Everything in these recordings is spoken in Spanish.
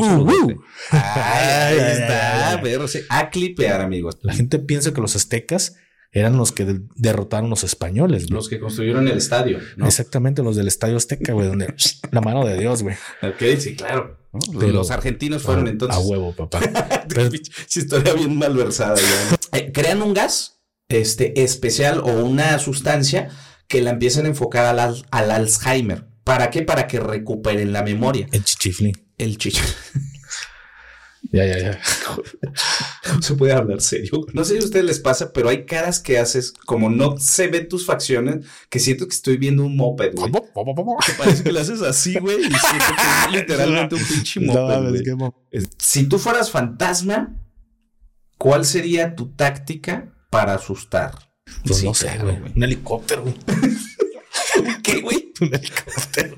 ahí está, pero a clipear, amigos. La gente piensa que los aztecas eran los que derrotaron los españoles. Los que construyeron el estadio. Exactamente, los del estadio azteca, güey, donde la mano de Dios, güey. Ok, sí, claro. los argentinos fueron entonces. A huevo, papá. Si historia bien malversada. Eh, crean un gas este, especial o una sustancia que la empiezan a enfocar al, al Alzheimer. ¿Para qué? Para que recuperen la memoria. El chichifli. El chichifli. Ya, ya, ya. No se puede hablar serio. No sé si a ustedes les pasa, pero hay caras que haces como no se ven tus facciones, que siento que estoy viendo un moped, güey. Que parece que lo haces así, güey, y siento que es literalmente un pinche moped, güey. Si tú fueras fantasma, ¿cuál sería tu táctica para asustar? Pues no sé, güey. Un helicóptero, güey. ¿Qué, güey? Un helicóptero.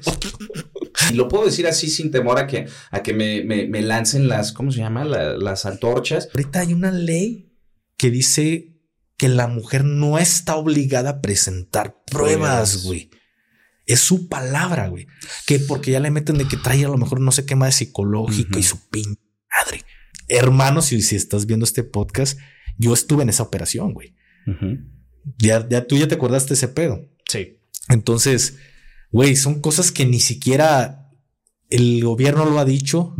Y lo puedo decir así sin temor a que, a que me, me, lancen las, ¿cómo se llama? las antorchas. Ahorita hay una ley que dice que la mujer no está obligada a presentar pruebas, güey. Es su palabra, güey. Que porque ya le meten de que trae a lo mejor no sé qué más psicológica y su pin madre. Hermano, si, si estás viendo este podcast, yo estuve en esa operación, güey. ya, ya tú ya te acordaste de ese pedo. Sí. Entonces, güey, son cosas que ni siquiera el gobierno lo ha dicho.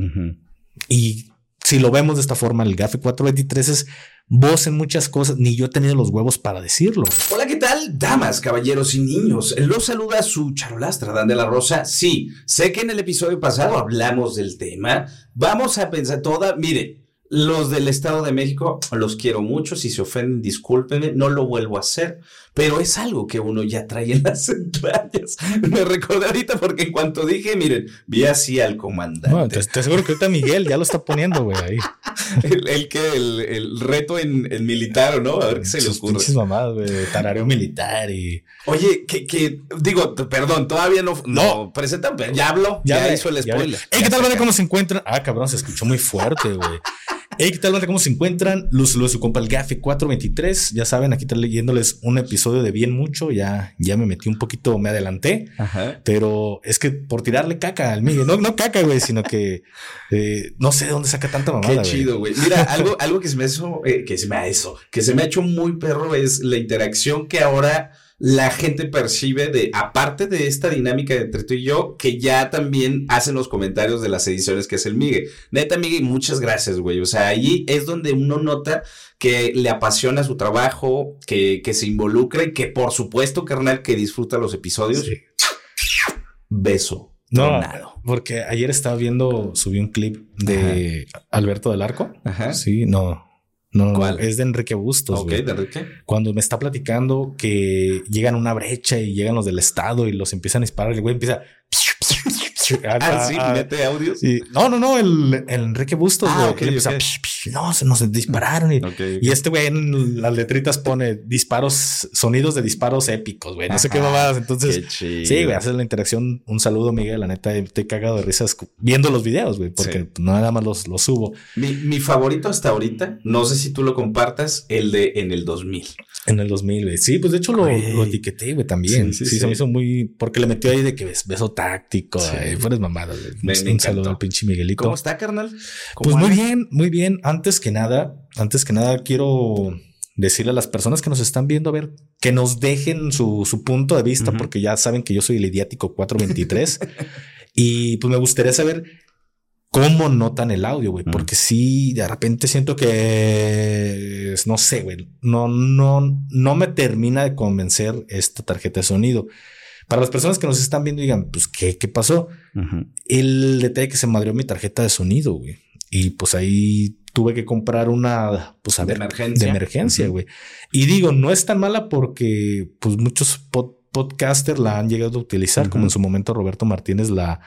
Y si lo vemos de esta forma, el GAFE 423 es voz en muchas cosas, ni yo he tenido los huevos para decirlo. Hola, ¿qué tal? Damas, caballeros y niños. Los saluda su charolastra, Dan de la Rosa. Sí, sé que en el episodio pasado hablamos del tema. Vamos a pensar toda, mire, los del Estado de México los quiero mucho. Si se ofenden, discúlpenme, no lo vuelvo a hacer. Pero es algo que uno ya trae en las entrañas. Me recordé ahorita porque en cuanto dije, miren, vi así al comandante. No, te, aseguro que ahorita Miguel ya lo está poniendo, güey, ahí. el, que, el, reto en, militar, ¿no? A ver qué se le ocurre. Muchas mamadas, güey, tarareo militar y. Oye, que, que, digo, perdón, todavía no, no, presentan, ya hablo, ya, hizo el spoiler. ¿Qué tal, ¿Cómo se encuentran? Ah, cabrón, se escuchó muy fuerte, güey. Hey, ¿qué tal, banda? ¿Cómo se encuentran? Luz, de su compa el Gafe 423. Ya saben, aquí está leyéndoles un episodio de bien mucho. Ya, ya me metí un poquito, me adelanté. Pero es que por tirarle caca al Miguel, no, no caca, güey, sino que eh, no sé de dónde saca tanta mamada. Qué chido, güey. Mira, algo, algo que se me hizo, eh, que se me ha eso, que se me ha hecho muy perro es la interacción que ahora la gente percibe de, aparte de esta dinámica entre tú y yo, que ya también hacen los comentarios de las ediciones que es el Migue. Neta, Migue, muchas gracias, güey. O sea, ahí es donde uno nota que le apasiona su trabajo, que, que se involucra y que por supuesto, carnal, que disfruta los episodios. Beso. No, porque ayer estaba viendo, subí un clip de Alberto del Arco. Ajá. Sí, no, no, es de Enrique Bustos. Ok, de Enrique. Cuando me está platicando que llegan a una brecha y llegan los del Estado y los empiezan a disparar, el güey empieza ah, sí, mete audios. no, no, no, el, Enrique Bustos, ah, no, se nos dispararon. Y, y este güey en las letritas pone disparos, sonidos de disparos épicos, güey. No sé qué mamadas. Entonces, sí, güey, haces la interacción. Un saludo, Miguel. La neta, estoy cagado de risas viendo los videos, güey, porque nada más los, los subo. Mi, mi favorito hasta ahorita, no sé si tú lo compartas, el de en el 2000. En el 2000, güey. Sí, pues de hecho lo, lo etiqueté, güey, también. Sí, sí, se me hizo muy. Porque le metió ahí de que beso táctico, eh, fueres mamadas. un saludo al pinche Miguelito. ¿Cómo está, carnal? pues muy bien, muy bien. Antes que nada, antes que nada, quiero decirle a las personas que nos están viendo, a ver, que nos dejen su, su punto de vista, porque ya saben que yo soy el idiático 423. y pues me gustaría saber cómo notan el audio, güey, porque si de repente siento que no sé, güey, no, no, no me termina de convencer esta tarjeta de sonido. Para las personas que nos están viendo, digan, pues, ¿qué, qué pasó? El detalle que se madrió mi tarjeta de sonido, güey. Y pues ahí tuve que comprar una, pues, a de emergencia. De emergencia, güey. Y digo, no es tan mala porque, pues, muchos podcasters la han llegado a utilizar, como en su momento Roberto Martínez la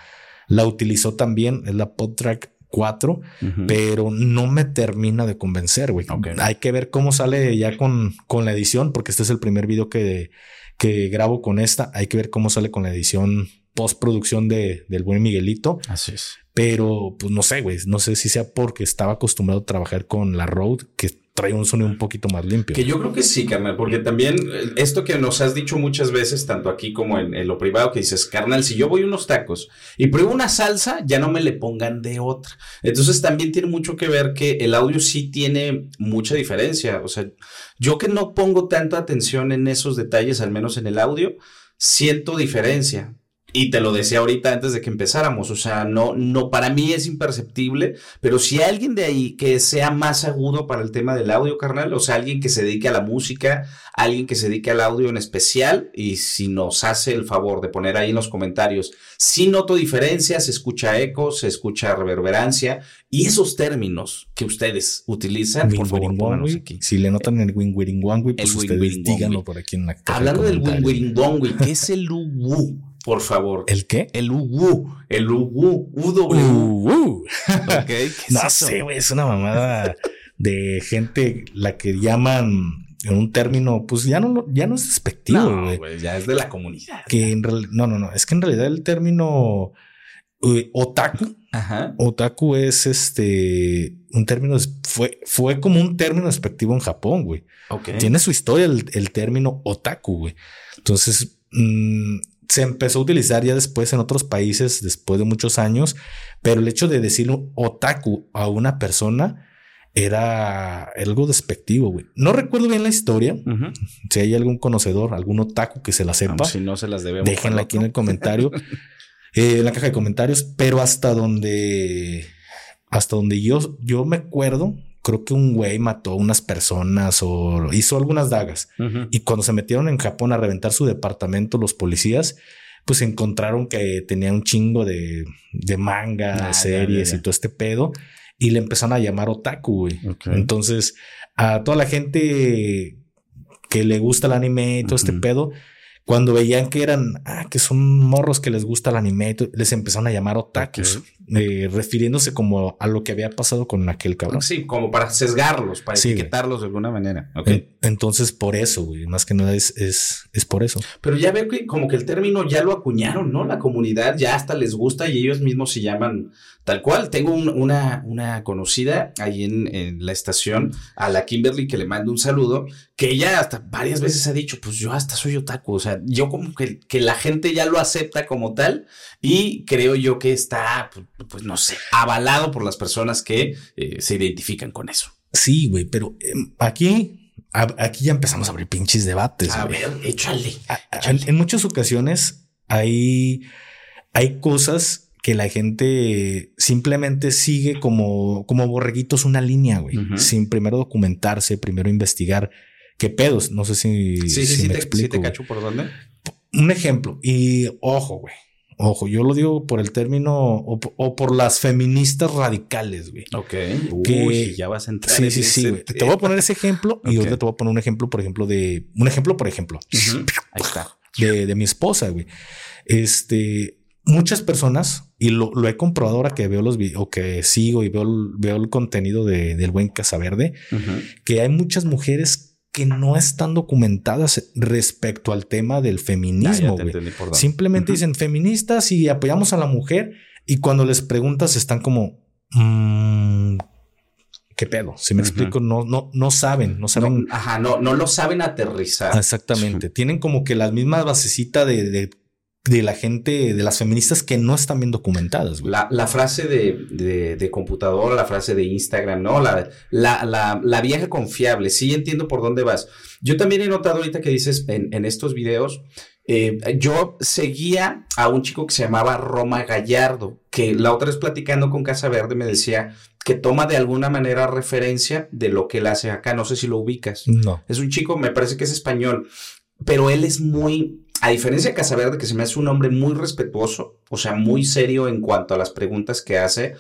la utilizó también, es la PodTrack 4, pero no me termina de convencer, güey. Hay que ver cómo sale ya con, con la edición, porque este es el primer video que, que grabo con esta. Hay que ver cómo sale con la edición postproducción de, del buen Miguelito. Así es. Pero, pues no sé, güey. No sé si sea porque estaba acostumbrado a trabajar con la Rode, que trae un sonido un poquito más limpio. Que yo creo que sí, carnal, porque también eh, esto que nos has dicho muchas veces, tanto aquí como en, lo privado, que dices, carnal, si yo voy unos tacos y pruebo una salsa, ya no me le pongan de otra. Entonces también tiene mucho que ver que el audio sí tiene mucha diferencia. O sea, yo que no pongo tanto atención en esos detalles, al menos en el audio, siento diferencia. Y te lo decía ahorita antes de que empezáramos, o sea, no, no, para mí es imperceptible, pero si hay alguien de ahí que sea más agudo para el tema del audio, carnal, o sea, alguien que se dedique a la música, alguien que se dedique al audio en especial, y si nos hace el favor de poner ahí en los comentarios, si noto diferencias, se escucha eco, se escucha reverberancia, y esos términos que ustedes utilizan, por favor, aquí. Si le notan el wing pues ustedes díganlo por aquí en la Hablando del wing ¿qué es el UWU? Por favor. ¿El qué? El UWU. El UWU. UW. okay, no sé, güey. Es una mamada de gente la que llaman en un término, pues ya no, ya no es despectivo, güey. ya es de la comunidad. Que en no, no, no. Es que en realidad el término otaku, Ajá. otaku es este un término, fue, fue como un término despectivo en Japón, güey. Okay. Tiene su historia el, el término otaku, güey. Entonces, mmm, se empezó a utilizar ya después en otros países, después de muchos años, pero el hecho de decir otaku a una persona era algo despectivo, güey. No recuerdo bien la historia. Si hay algún conocedor, algún otaku que se la sepa, si no se las debemos. Déjenla aquí en el comentario, eh, en la caja de comentarios, pero hasta donde, hasta donde yo, yo me acuerdo, creo que un güey mató a unas personas o hizo algunas dagas. Y cuando se metieron en Japón a reventar su departamento, los policías, pues encontraron que tenía un chingo de, de manga, ah, series y todo este pedo. Y le empezaron a llamar otaku, güey. Entonces, a toda la gente que le gusta el anime y todo este pedo, cuando veían que eran, ah, que son morros que les gusta el anime, les empezaron a llamar otakus, eh, refiriéndose como a lo que había pasado con aquel cabrón. Sí, como para sesgarlos, para etiquetarlos de alguna manera. entonces, por eso, güey, más que nada es, es, es por eso. Pero ya veo que como que el término ya lo acuñaron, ¿no? La comunidad ya hasta les gusta y ellos mismos se llaman Tal cual, tengo una, una conocida ahí en, la estación, a la Kimberly, que le mando un saludo, que ella hasta varias veces ha dicho, pues yo hasta soy otaku, o sea, yo como que, que la gente ya lo acepta como tal y creo yo que está, pues, pues no sé, avalado por las personas que eh, se identifican con eso. Sí, güey, pero em, aquí, aquí ya empezamos a abrir pinches debates. A ver, échale. En muchas ocasiones hay, hay cosas que la gente simplemente sigue como, como borreguitos una línea, güey, sin primero documentarse, primero investigar qué pedos. No sé si, sí, sí, me explico. te cacho por dónde. Un ejemplo, y ojo, güey. Ojo, yo lo digo por el término o, por las feministas radicales, güey. Ok. Que, ya vas a entrar. Sí, sí, sí. Te voy a poner ese ejemplo y ahorita te voy a poner un ejemplo, por ejemplo, de un ejemplo, por ejemplo. Ahí está. De, de mi esposa, güey. Este, muchas personas, y lo, he comprobado ahora que veo los videos, o que sigo y veo, veo el contenido de, del buen Casaverde, que hay muchas mujeres que no están documentadas respecto al tema del feminismo. Simplemente dicen feministas y apoyamos a la mujer, y cuando les preguntas están como, mm, ¿qué pedo? Si me explico, no, no, no saben, no saben. ajá, no, no lo saben aterrizar. Exactamente. Tienen como que las mismas basecitas de, de la gente, de las feministas que no están bien documentadas. La, la, frase de, de, computadora, la frase de Instagram, ¿no? La, la, la, vieja confiable. Sí entiendo por dónde vas. Yo también he notado ahorita que dices en, en estos videos, eh, yo seguía a un chico que se llamaba Roma Gallardo, que la otra vez platicando con Casa Verde me decía que toma de alguna manera referencia de lo que él hace acá. No sé si lo ubicas. No. Es un chico, me parece que es español, pero él es muy a diferencia de Casaverde, que se me hace un hombre muy respetuoso, o sea, muy serio en cuanto a las preguntas que hace,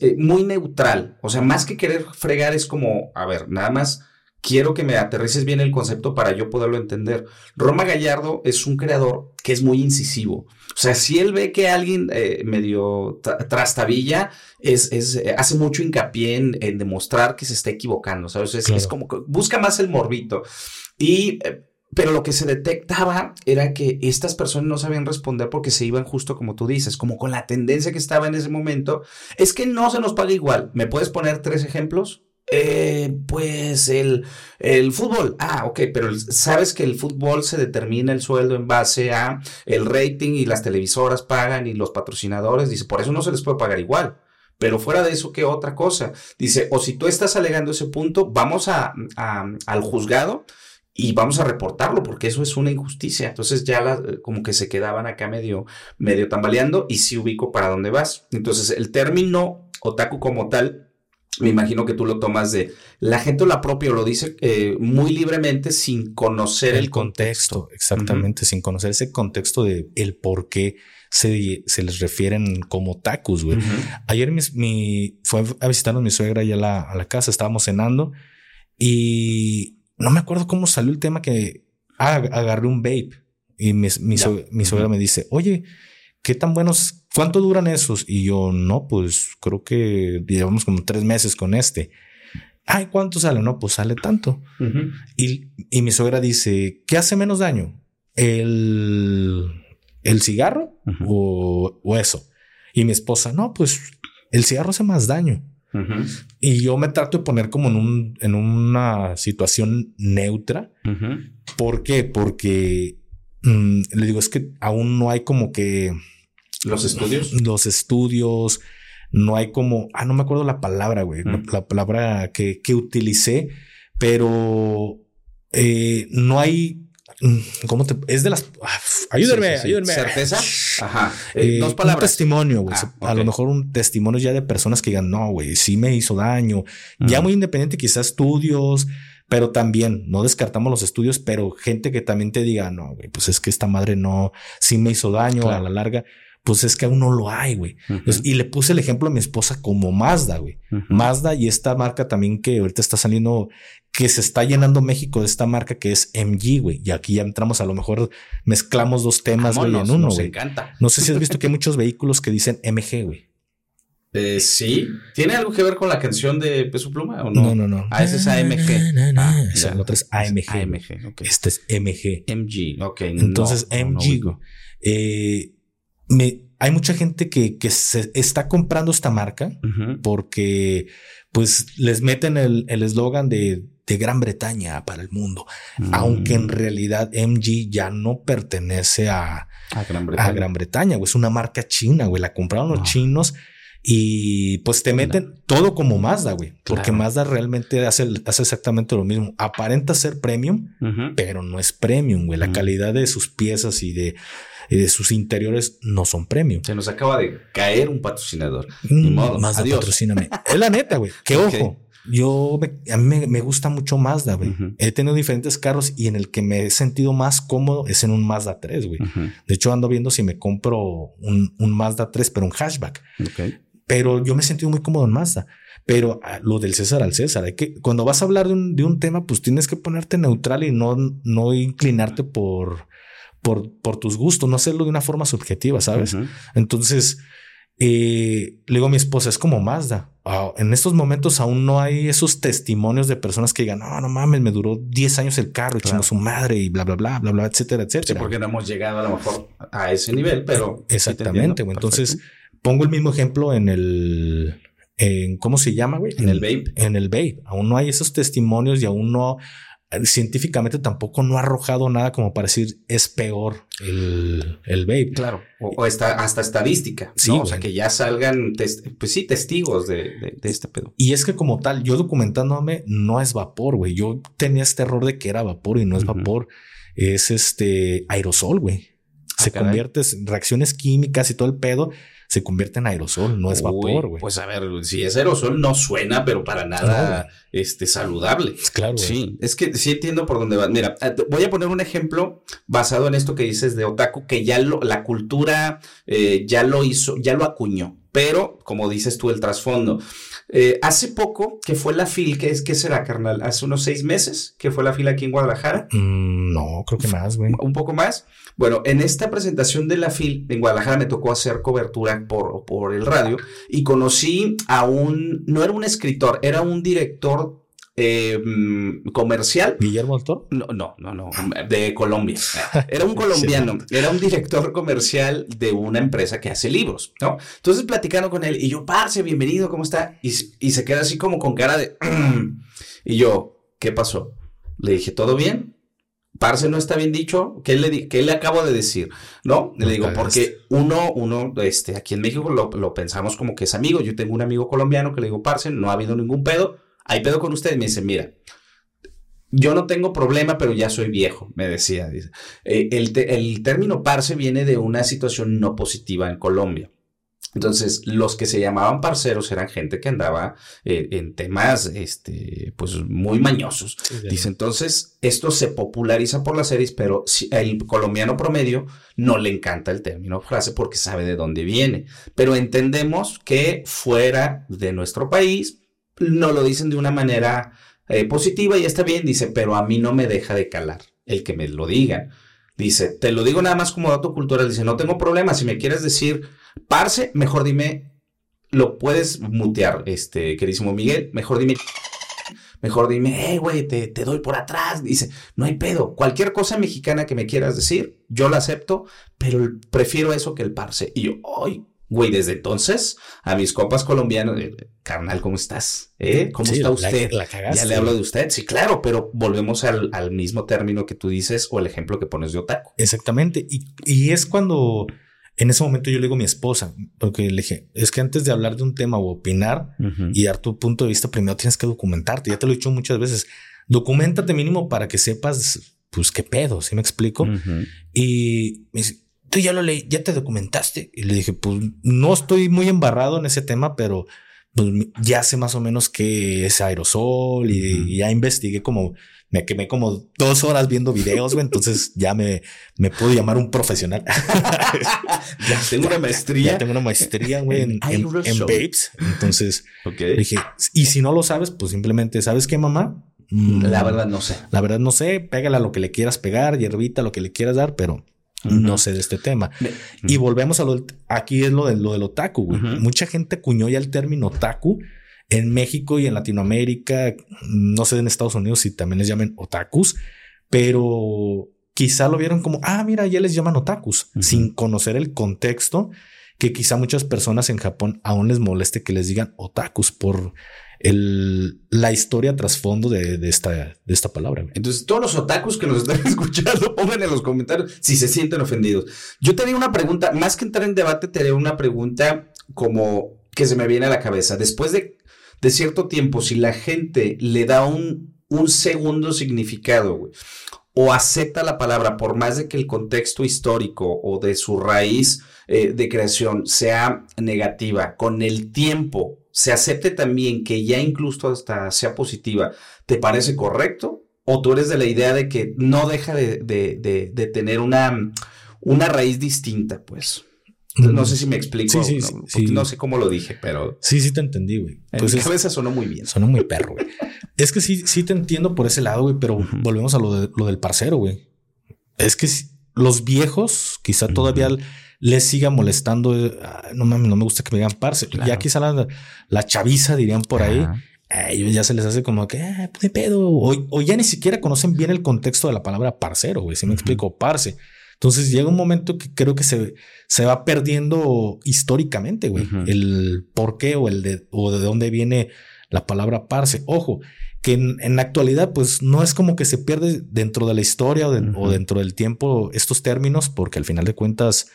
eh, muy neutral, o sea, más que querer fregar es como, a ver, nada más quiero que me aterrices bien el concepto para yo poderlo entender. Roma Gallardo es un creador que es muy incisivo. O sea, si él ve que alguien eh, medio trastabilla, es, es, eh, hace mucho hincapié en, demostrar que se está equivocando, ¿sabes? Es, es como que busca más el morbito. Y pero lo que se detectaba era que estas personas no sabían responder porque se iban justo como tú dices, como con la tendencia que estaba en ese momento. Es que no se nos paga igual. ¿Me puedes poner tres ejemplos? Eh, pues el, el fútbol. Ah, ok, pero sabes que el fútbol se determina el sueldo en base a el rating y las televisoras pagan y los patrocinadores. Dice, por eso no se les puede pagar igual. Pero fuera de eso, ¿qué otra cosa? Dice, o si tú estás alegando ese punto, vamos a, al juzgado y vamos a reportarlo porque eso es una injusticia. Entonces ya como que se quedaban acá medio, medio tambaleando y sí ubico para dónde vas. Entonces el término otaku como tal, me imagino que tú lo tomas de la gente lo apropia o lo dice eh, muy libremente sin conocer el, contexto. Exactamente, sin conocer ese contexto de el por qué se, se les refieren como tacos, güey. Ayer mi, fue a visitarnos mi suegra y a la, a la casa, estábamos cenando y no me acuerdo cómo salió el tema que ah, agarré un vape y mi, mi, suegra me dice, oye, ¿qué tan buenos, cuánto duran esos? Y yo, no, pues creo que llevamos como tres meses con este. Ay, ¿cuánto sale? No, pues sale tanto. y, y mi suegra dice, ¿qué hace menos daño? El ¿El cigarro o, eso? Y mi esposa, no, pues el cigarro hace más daño. Y yo me trato de poner como en, un, en una situación neutra. ¿Por qué? Porque mm, le digo, es que aún no hay como que... Los estudios. Los estudios. No hay como... Ah, no me acuerdo la palabra, güey. La palabra que, que utilicé. Pero eh, no hay ¿Cómo te.? Es de las. Ah, ayúdenme, ayúdenme. ¿Certeza? Ajá. Eh, dos palabras. Un testimonio, güey. Ah, a lo mejor un testimonio ya de personas que digan, no, güey, sí me hizo daño. Ya muy independiente, quizás estudios, pero también no descartamos los estudios, pero gente que también te diga, no, güey, pues es que esta madre no, sí me hizo daño a la larga pues es que aún no lo hay, güey. Y le puse el ejemplo a mi esposa como Mazda, güey. Mazda y esta marca también que ahorita está saliendo, que se está llenando México de esta marca que es MG, güey. Y aquí ya entramos, a lo mejor mezclamos dos temas, güey, en uno, güey. encanta. No sé si has visto que hay muchos vehículos que dicen MG, güey. Eh, sí. ¿Tiene algo que ver con la canción de Peso Pluma o no? No, no, no. Ah, ese es AMG. Ah, el otro es AMG. AMG, Este es MG. MG, ok. Entonces, MG, eh, me, hay mucha gente que, que se está comprando esta marca porque pues les meten el eslogan de, de, Gran Bretaña para el mundo, mm. aunque en realidad MG ya no pertenece a, a Gran Bretaña. A Gran Bretaña es una marca china, güey, la compraron los chinos. Y pues te meten todo como Mazda, güey. Porque Mazda realmente hace, hace, exactamente lo mismo. Aparenta ser premium, pero no es premium, güey. La calidad de sus piezas y de, de sus interiores no son premium. Se nos acaba de caer un patrocinador. Ni mm, modo. Mazda, patrocíname. es la neta, güey. Que ojo. Yo, a mí me, gusta mucho Mazda, güey. He tenido diferentes carros y en el que me he sentido más cómodo es en un Mazda 3, güey. De hecho, ando viendo si me compro un, un Mazda 3, pero un hatchback. Pero yo me he sentido muy cómodo en Mazda. Pero ah, lo del César al César, hay que, cuando vas a hablar de un, de un tema, pues tienes que ponerte neutral y no, no inclinarte por, por, por tus gustos, no hacerlo de una forma subjetiva, ¿sabes? Entonces, eh, le digo a mi esposa, es como Mazda. Ah, en estos momentos aún no hay esos testimonios de personas que digan, no, no mames, me duró 10 años el carro, claro. su madre y bla, bla, bla, bla, bla, etcétera, etcétera. Sí, porque no hemos llegado a lo mejor a ese nivel, pero. Exactamente. Entonces, pongo el mismo ejemplo en el, en, ¿cómo se llama, güey? En el vape. En el vape. Aún no hay esos testimonios y aún no científicamente tampoco no ha arrojado nada como para decir es peor el, el vape. Claro, o, está, hasta estadística, sí, o sea, que ya salgan, pues sí, testigos de, de, este pedo. Y es que como tal, yo documentándome, no es vapor, güey. Yo tenía este error de que era vapor y no es vapor, es este aerosol, güey. Ah, Se convierte en reacciones químicas y todo el pedo se convierte en aerosol, no es vapor, güey. Pues a ver, si es aerosol no suena, pero para nada este, saludable. Claro. Sí, es que sí entiendo por dónde va. Mira, eh, voy a poner un ejemplo basado en esto que dices de otaku, que ya lo, la cultura eh, ya lo hizo, ya lo acuñó. Pero, como dices tú, el trasfondo. Eh, hace poco, que fue la FIL, ¿qué, es, ¿qué será, carnal? Hace unos seis meses, que fue la FIL aquí en Guadalajara. Mm, no, creo que más, güey. Un poco más. Bueno, en esta presentación de la FIL en Guadalajara me tocó hacer cobertura por, por el radio y conocí a un, no era un escritor, era un director eh, mm, comercial. ¿Guillermo del Toro? No, no, no, no, de Colombia. Era un colombiano, era un director comercial de una empresa que hace libros, ¿no? Entonces platicando con él y yo, parce, bienvenido, ¿cómo está? Y, y se queda así como con cara de... y yo, ¿qué pasó? Le dije, ¿todo bien? Parce no está bien dicho, ¿qué le, qué le acabo de decir? No, le digo, porque uno, uno, este, aquí en México lo, lo, pensamos como que es amigo. Yo tengo un amigo colombiano que le digo, parce, no ha habido ningún pedo, hay pedo con usted. Y me dice, mira, yo no tengo problema, pero ya soy viejo, me decía. Dice. Eh, el, el término parce viene de una situación no positiva en Colombia. Entonces, los que se llamaban parceros eran gente que andaba eh, en temas, este, pues muy mañosos. Dice, entonces, esto se populariza por las series, pero el colombiano promedio no le encanta el término frase porque sabe de dónde viene. Pero entendemos que fuera de nuestro país, no lo dicen de una manera eh, positiva y está bien, dice, pero a mí no me deja de calar el que me lo digan. Dice, te lo digo nada más como dato cultural, dice, no tengo problema, si me quieres decir Parce, mejor dime, lo puedes mutear, este, queridísimo Miguel, mejor dime, mejor dime, hey, güey, te, te, doy por atrás. Dice, no hay pedo, cualquier cosa mexicana que me quieras decir, yo la acepto, pero prefiero eso que el parce. Y yo, ay, güey, desde entonces, a mis copas colombianos, eh, carnal, ¿cómo estás? ¿Eh? ¿Cómo está usted? ya le hablo de usted, sí, claro, pero volvemos al, al, mismo término que tú dices o el ejemplo que pones de otaku. Exactamente, y, y es cuando en ese momento yo le digo a mi esposa, porque le dije, es que antes de hablar de un tema o opinar y dar tu punto de vista, primero tienes que documentarte. Ya te lo he dicho muchas veces. Documentate mínimo para que sepas, pues, qué pedo, ¿sí me explico? Y me dice, tú ya lo leí, ya te documentaste. Y le dije, pues, no estoy muy embarrado en ese tema, pero pues, ya sé más o menos qué es aerosol y ya investigué como me quemé como dos horas viendo videos, güey. Entonces ya me, me puedo llamar un profesional. ya tengo una maestría. Ya tengo una maestría, güey, en, en, Babes. Entonces dije, y si no lo sabes, pues simplemente, ¿sabes qué, mamá? Mm, la verdad no sé. La verdad no sé. Pégale a lo que le quieras pegar, hierbita, lo que le quieras dar, pero no sé de este tema. Y volvemos a lo aquí es lo de lo del otaku, güey. Mucha gente cuñó ya el término otaku en México y en Latinoamérica, no sé en Estados Unidos si también les llaman otakus, pero quizá lo vieron como, ah, mira, ya les llaman otakus, sin conocer el contexto, que quizá muchas personas en Japón aún les moleste que les digan otakus por el, la historia trasfondo de, de, esta, palabra. Entonces, todos los otakus que nos están escuchando, pongan en los comentarios si se sienten ofendidos. Yo tenía una pregunta, más que entrar en debate, te una pregunta como que se me viene a la cabeza. Después de cierto tiempo, si la gente le da un, un segundo significado, o acepta la palabra, por más de que el contexto histórico o de su raíz eh, de creación sea negativa, con el tiempo se acepte también que ya incluso hasta sea positiva, ¿te parece correcto? ¿O tú eres de la idea de que no deja de, de, de tener una, una raíz distinta, pues? No sé si me explico. Sí, sí, no, sí. no sé cómo lo dije, pero. Sí, sí te entendí, güey. En pues mi cabeza sonó muy bien. Sonó muy perro, güey. es que sí, sí te entiendo por ese lado, güey, pero volvemos a lo, de, lo del parcero, güey. Es que los viejos quizá todavía les siga molestando. no mames, no me gusta que me digan parce. Ya quizá la, la, chaviza dirían por ahí. A ellos ya se les hace como que, ah, pues de pedo. O, o, ya ni siquiera conocen bien el contexto de la palabra parcero, güey. Si me explico, parce. Entonces llega un momento que creo que se, se va perdiendo históricamente, güey, el por qué o el de, o de dónde viene la palabra parce. Ojo, que en, la actualidad, pues no es como que se pierde dentro de la historia o, dentro del tiempo estos términos, porque al final de cuentas,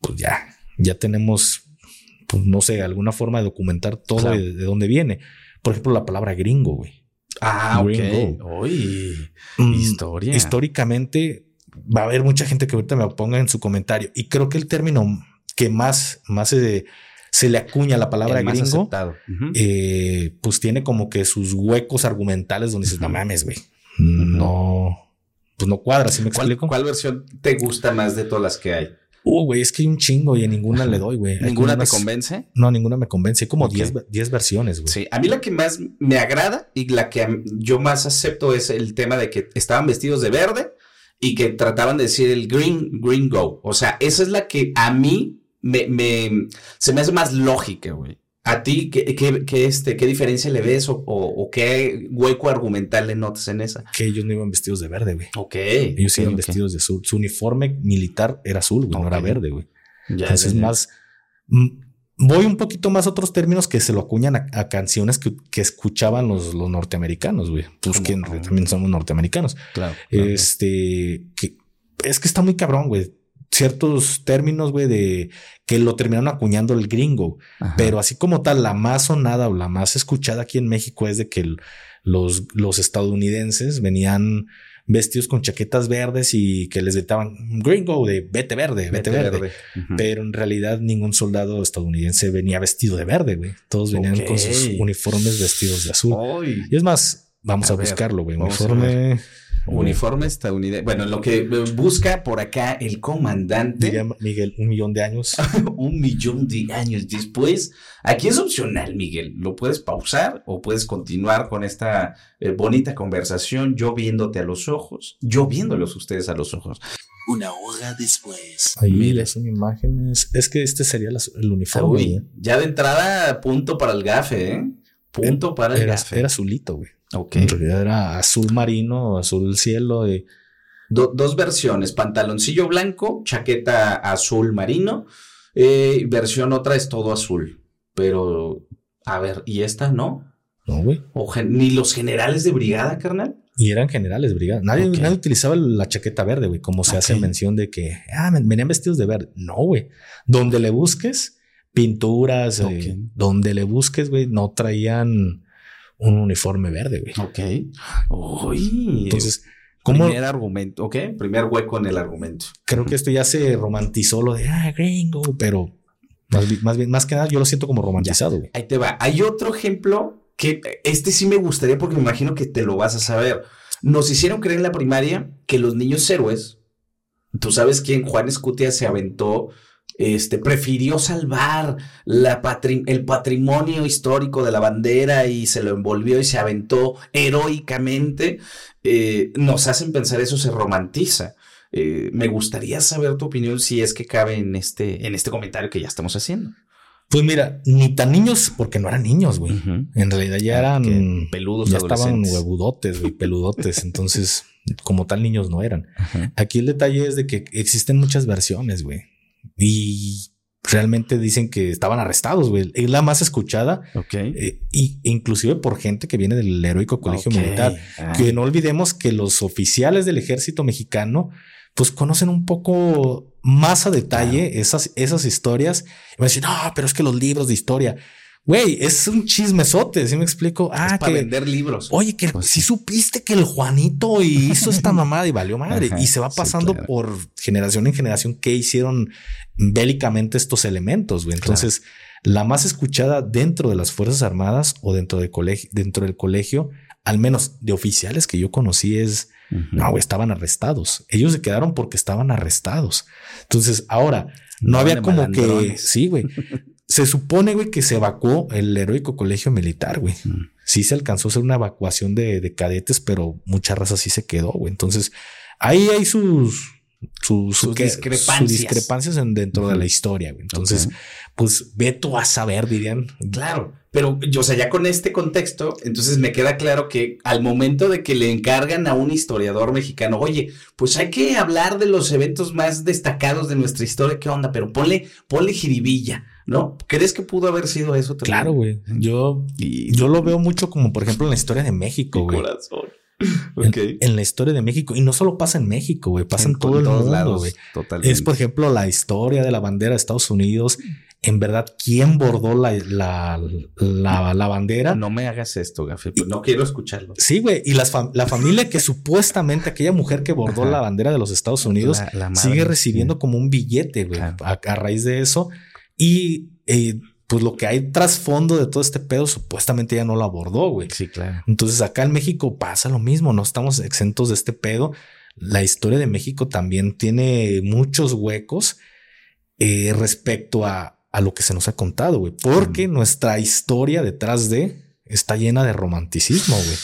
pues ya, ya tenemos, pues no sé, alguna forma de documentar todo de, dónde viene. Por ejemplo, la palabra gringo, güey. Ah, gringo. Mm, historia. Históricamente, va a haber mucha gente que ahorita me ponga en su comentario. Y creo que el término que más, más se, se le acuña a la palabra gringo, eh, pues tiene como que sus huecos argumentales donde dices, no mames, güey. No, pues no cuadra. ¿sí me ¿Cuál, ¿Cuál versión te gusta más de todas las que hay? Uh, güey, es que hay un chingo y a ninguna le doy, güey. ¿Ninguna te convence? No, ninguna me convence. Hay como 10 versiones, güey. Sí, a mí la que más me agrada y la que yo más acepto es el tema de que estaban vestidos de verde y que trataban de decir el green, green go. O sea, esa es la que a mí me, me se me hace más lógica, güey. ¿A ti qué, qué, este, qué diferencia le ves o, o, qué hueco argumental le notas en esa? Que ellos no iban vestidos de verde, güey. Ok. Ellos iban vestidos de azul. Su uniforme militar era azul, güey, no era verde, güey. Ya, Entonces, más. Mm, voy un poquito más a otros términos que se lo acuñan a, canciones que, que, escuchaban los, los norteamericanos, güey. Pues que también somos norteamericanos. Claro. Este, que es que está muy cabrón, güey ciertos términos, güey, de que lo terminaron acuñando el gringo. Pero así como tal, la más sonada o la más escuchada aquí en México es de que los, los estadounidenses venían vestidos con chaquetas verdes y que les gritaban gringo de vete verde, vete, verde. Pero en realidad ningún soldado estadounidense venía vestido de verde, güey. Todos venían con sus uniformes vestidos de azul. Y es más, vamos a, buscarlo, güey. Uniforme. Uniforme estadounidense. Bueno, lo que busca por acá el comandante. Miguel, un millón de años. un millón de años después. Aquí es opcional, Miguel. Lo puedes pausar o puedes continuar con esta eh, bonita conversación, yo viéndote a los ojos, yo viéndolos ustedes a los ojos. Una hora después. Ahí son imágenes. Es que este sería el uniforme. ¿eh? ya de entrada, punto para el gafe, ¿eh? Punto para el gafe. Era azulito, güey. En realidad era azul marino, azul cielo. dos versiones, pantaloncillo blanco, chaqueta azul marino, eh, versión otra es todo azul. Pero, a ver, ¿y esta no? No, güey. ni los generales de brigada, carnal. Y eran generales de brigada. Nadie, utilizaba la chaqueta verde, güey, como se hace mención de que, ah, venían vestidos de verde. No, güey. Donde le busques pinturas, eh, donde le busques, güey, no traían un uniforme verde, güey. Ok. Uy. Entonces, ¿cómo? Primer argumento, ok. Primer hueco en el argumento. Creo que esto ya se romantizó lo de, ah, gringo, pero más, bien, más que nada yo lo siento como romantizado, güey. Ahí te va. Hay otro ejemplo que este sí me gustaría porque me imagino que te lo vas a saber. Nos hicieron creer en la primaria que los niños héroes, tú sabes quién, Juan Escutia se aventó este, prefirió salvar la el patrimonio histórico de la bandera y se lo envolvió y se aventó heroicamente, eh, nos hacen pensar eso se romantiza. Eh, me gustaría saber tu opinión si es que cabe en este, en este comentario que ya estamos haciendo. Pues mira, ni tan niños, porque no eran niños, güey. En realidad ya ah, eran peludos, ya estaban huevudotes, güey, peludotes. Entonces, como tal, niños no eran. Aquí el detalle es de que existen muchas versiones, güey. Y realmente dicen que estaban arrestados, güey. Es la más escuchada. Ok. Eh, y inclusive por gente que viene del heroico colegio militar. Que no olvidemos que los oficiales del ejército mexicano, pues conocen un poco más a detalle esas, esas historias. Y a decir, no, pero es que los libros de historia. Güey, es un chismesote, ¿sí me explico? Ah, para vender libros. Oye, que pues si supiste que el Juanito hizo esta mamada y valió madre. y se va pasando por generación en generación que hicieron bélicamente estos elementos, güey. Entonces, la más escuchada dentro de las Fuerzas Armadas o dentro, de colegio, dentro del colegio, al menos de oficiales que yo conocí, es no, estaban arrestados. Ellos se quedaron porque estaban arrestados. Entonces, ahora no, había como que sí, güey. Se supone, güey, que se evacuó el heroico colegio militar, güey. Mm. Sí se alcanzó a hacer una evacuación de, cadetes, pero mucha raza sí se quedó, güey. Entonces, ahí hay sus, sus, discrepancias, dentro de la historia, güey. Entonces, pues ve tú a saber, dirían. Claro, pero yo, o sea, ya con este contexto, entonces me queda claro que al momento de que le encargan a un historiador mexicano, oye, pues hay que hablar de los eventos más destacados de nuestra historia, ¿qué onda? Pero ponle, ponle jiribilla ¿no? ¿Crees que pudo haber sido eso también? Claro, güey. Yo, yo lo veo mucho como, por ejemplo, en la historia de México, güey. corazón. En, la historia de México. Y no solo pasa en México, güey. Pasa en, todo el mundo, güey. Es, por ejemplo, la historia de la bandera de Estados Unidos. En verdad, ¿quién bordó la, la, la, bandera? No me hagas esto, Gafi. Pues no quiero escucharlo. Sí, güey. Y la familia que supuestamente, aquella mujer que bordó la bandera de los Estados Unidos, sigue recibiendo como un billete, güey. a raíz de eso. Y eh, pues lo que hay trasfondo de todo este pedo supuestamente ya no lo abordó, güey. Sí, claro. Entonces acá en México pasa lo mismo, no estamos exentos de este pedo. La historia de México también tiene muchos huecos eh, respecto a, a, lo que se nos ha contado, güey, porque nuestra historia detrás de está llena de romanticismo, güey.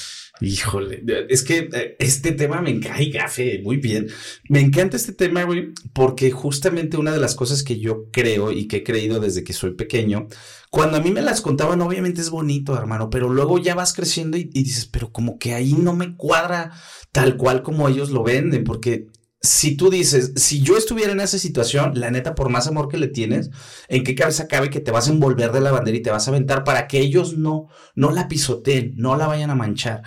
Híjole, es que eh, este tema me encanta, gafe, muy bien. Me encanta este tema, güey, porque justamente una de las cosas que yo creo y que he creído desde que soy pequeño, cuando a mí me las contaban, obviamente es bonito, hermano, pero luego ya vas creciendo y, dices, pero como que ahí no me cuadra tal cual como ellos lo venden, porque si tú dices, si yo estuviera en esa situación, la neta, por más amor que le tienes, ¿en qué cabeza cabe que te vas a envolver de la bandera y te vas a aventar para que ellos no, no la pisoteen, no la vayan a manchar?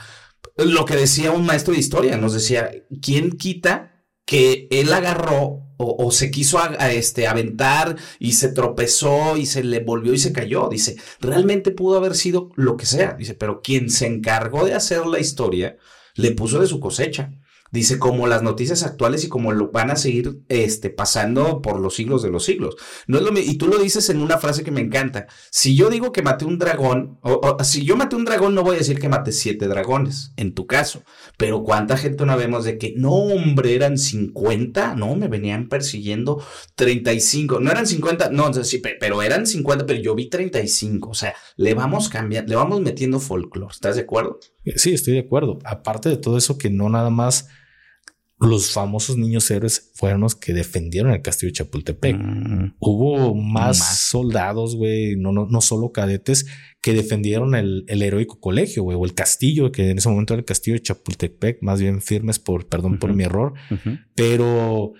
Lo que decía un maestro de historia, nos decía, ¿quién quita que él agarró o, se quiso a, este, aventar y se tropezó y se le volvió y se cayó? Dice, realmente pudo haber sido lo que sea. Dice, pero quien se encargó de hacer la historia, le puso de su cosecha. Dice, como las noticias actuales y como lo van a seguir este, pasando por los siglos de los siglos. No es lo y tú lo dices en una frase que me encanta. Si yo digo que maté un dragón, o, si yo maté un dragón, no voy a decir que maté siete dragones, en tu caso. Pero cuánta gente no vemos de que, no, hombre, eran 50, no, me venían persiguiendo 35. No eran 50, no, sí, pero eran 50, pero yo vi 35. O sea, le vamos cambiando, le vamos metiendo folclore. ¿Estás de acuerdo? Sí, estoy de acuerdo. Aparte de todo eso, que no nada más los famosos niños héroes fueron los que defendieron el castillo de Chapultepec. Mm. Hubo más, soldados, güey, no, no, no solo cadetes, que defendieron el, el heroico colegio, güey, o el castillo, que en ese momento era el castillo de Chapultepec, más bien firmes por, perdón por mi error. Pero,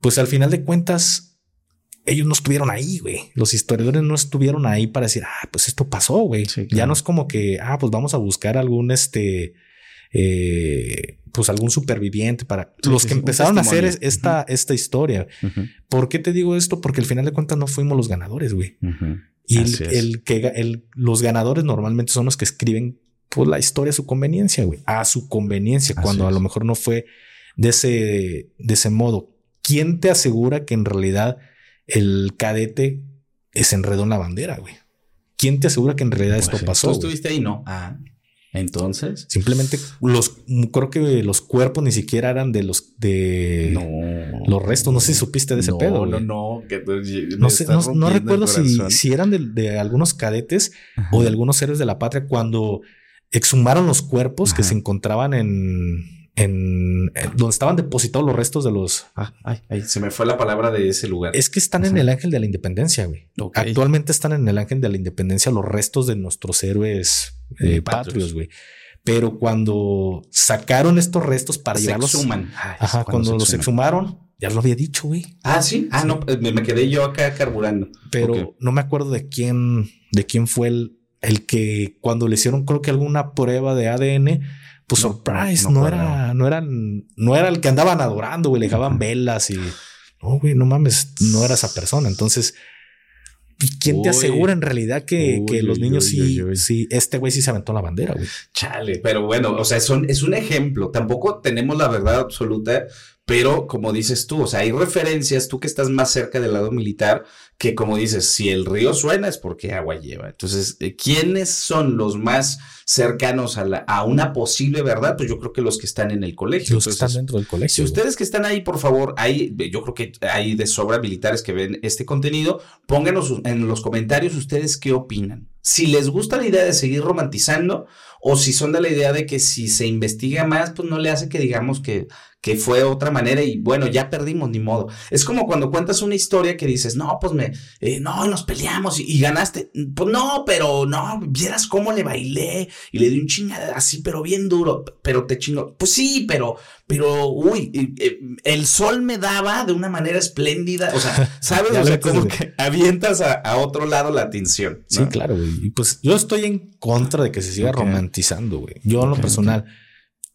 pues al final de cuentas, ellos no estuvieron ahí, güey. Los historiadores no estuvieron ahí para decir, ah, pues esto pasó, güey. Ya no es como que, ah, pues vamos a buscar algún, este, eh, pues algún superviviente para los que empezaron a hacer esta, esta historia. ¿Por qué te digo esto? Porque al final de cuentas no fuimos los ganadores, güey. Y el, que el, los ganadores normalmente son los que escriben pues, la historia a su conveniencia, güey. A su conveniencia, cuando a lo mejor no fue de ese, de ese modo. ¿Quién te asegura que en realidad el cadete se enredó en la bandera, güey? ¿Quién te asegura que en realidad esto pasó? Tú estuviste ahí, ¿no? Ah. Entonces. Simplemente los creo que los cuerpos ni siquiera eran de los de los restos. No sé si supiste de ese pedo. No, no, no. sé, no, recuerdo si, eran de, algunos cadetes o de algunos héroes de la patria cuando exhumaron los cuerpos que se encontraban en en, donde estaban depositados los restos de los. Ah, ay, se me fue la palabra de ese lugar. Es que están en el Ángel de la Independencia, güey. Actualmente están en el Ángel de la Independencia los restos de nuestros héroes eh, patrios, güey. Pero cuando sacaron estos restos para se llevarlos. Exhuman. ajá, cuando, los exhumaron, ya lo había dicho, güey. Ah, sí. Ah, no, me, quedé yo acá carburando. Pero no me acuerdo de quién, de quién fue el, el que cuando le hicieron, creo que alguna prueba de ADN pues surprise, no, era, no eran, no era el que andaban adorando, güey, le dejaban velas y no, güey, no mames, no era esa persona. Entonces, ¿quién te asegura en realidad que, los niños sí, sí, este güey sí se aventó la bandera, güey? Chale, pero bueno, o sea, son, es un ejemplo. Tampoco tenemos la verdad absoluta, pero como dices tú, o sea, hay referencias, tú que estás más cerca del lado militar, que como dices, si el río suena es porque agua lleva. Entonces, eh, ¿quiénes son los más cercanos a, la, a una posible verdad? Pues yo creo que los que están en el colegio. Los que están dentro del colegio. Si ustedes que están ahí, por favor, hay, yo creo que hay de sobra militares que ven este contenido, pónganos en los comentarios ustedes qué opinan. Si les gusta la idea de seguir romantizando o si son de la idea de que si se investiga más, pues no le hace que digamos que que fue otra manera y bueno, ya perdimos, ni modo. Es como cuando cuentas una historia que dices, no, pues me, eh, no, nos peleamos y, ganaste. Pues no, pero no, vieras cómo le bailé y le di un chingada así, pero bien duro, pero te chingo. Pues sí, pero, pero, uy, eh, el sol me daba de una manera espléndida. O sea, ¿sabes? o sea, como que avientas a, otro lado la atención. Sí, claro, güey. Y pues yo estoy en contra de que se siga romantizando, güey. Yo en lo personal.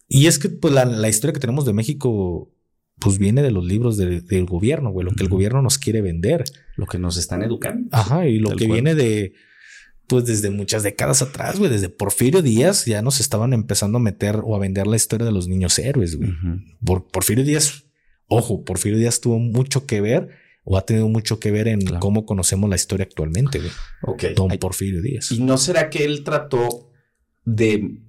Y es que pues la, historia que tenemos de México pues viene de los libros del gobierno, güey, lo que el gobierno nos quiere vender. Lo que nos están educando. Ajá, y lo que viene de, pues desde muchas décadas atrás, güey, desde Porfirio Díaz ya nos estaban empezando a meter o a vender la historia de los niños héroes, güey. Por, Porfirio Díaz, ojo, Porfirio Díaz tuvo mucho que ver o ha tenido mucho que ver en cómo conocemos la historia actualmente, güey. Ok. Don Porfirio Díaz. ¿Y no será que él trató de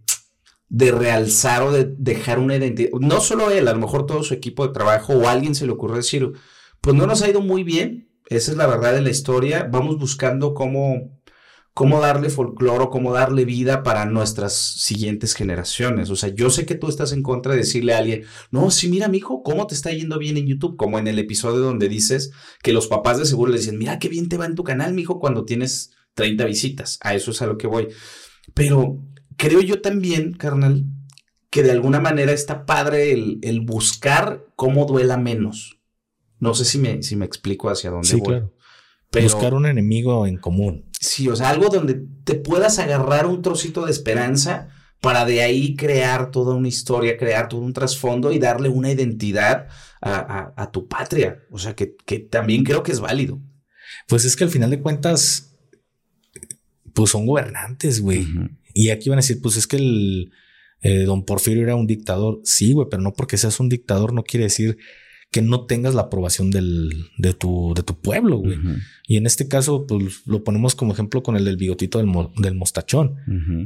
de realzar o de dejar una identidad. No solo él, a lo mejor todo su equipo de trabajo o alguien se le ocurre decir, pues no nos ha ido muy bien, esa es la verdad de la historia, vamos buscando cómo, cómo darle folclore, cómo darle vida para nuestras siguientes generaciones. O sea, yo sé que tú estás en contra de decirle a alguien, no, sí, mira, mijo, cómo te está yendo bien en YouTube, como en el episodio donde dices que los papás de seguro le dicen, mira qué bien te va en tu canal, mijo, cuando tienes 30 visitas. A eso es a lo que voy. Pero creo yo también, carnal, que de alguna manera está padre el, buscar cómo duela menos. No sé si me, si me explico hacia dónde sí, Claro. buscar un enemigo en común. Sí, o sea, algo donde te puedas agarrar un trocito de esperanza para de ahí crear toda una historia, crear todo un trasfondo y darle una identidad a, tu patria. O sea, que, también creo que es válido. Pues es que al final de cuentas, pues son gobernantes, güey. Y aquí van a decir, pues es que el, eh, don Porfirio era un dictador. Sí, güey, pero no porque seas un dictador no quiere decir que no tengas la aprobación del, de, tu, de tu pueblo, güey. Y en este caso, pues lo ponemos como ejemplo con el del bigotito del, del mostachón.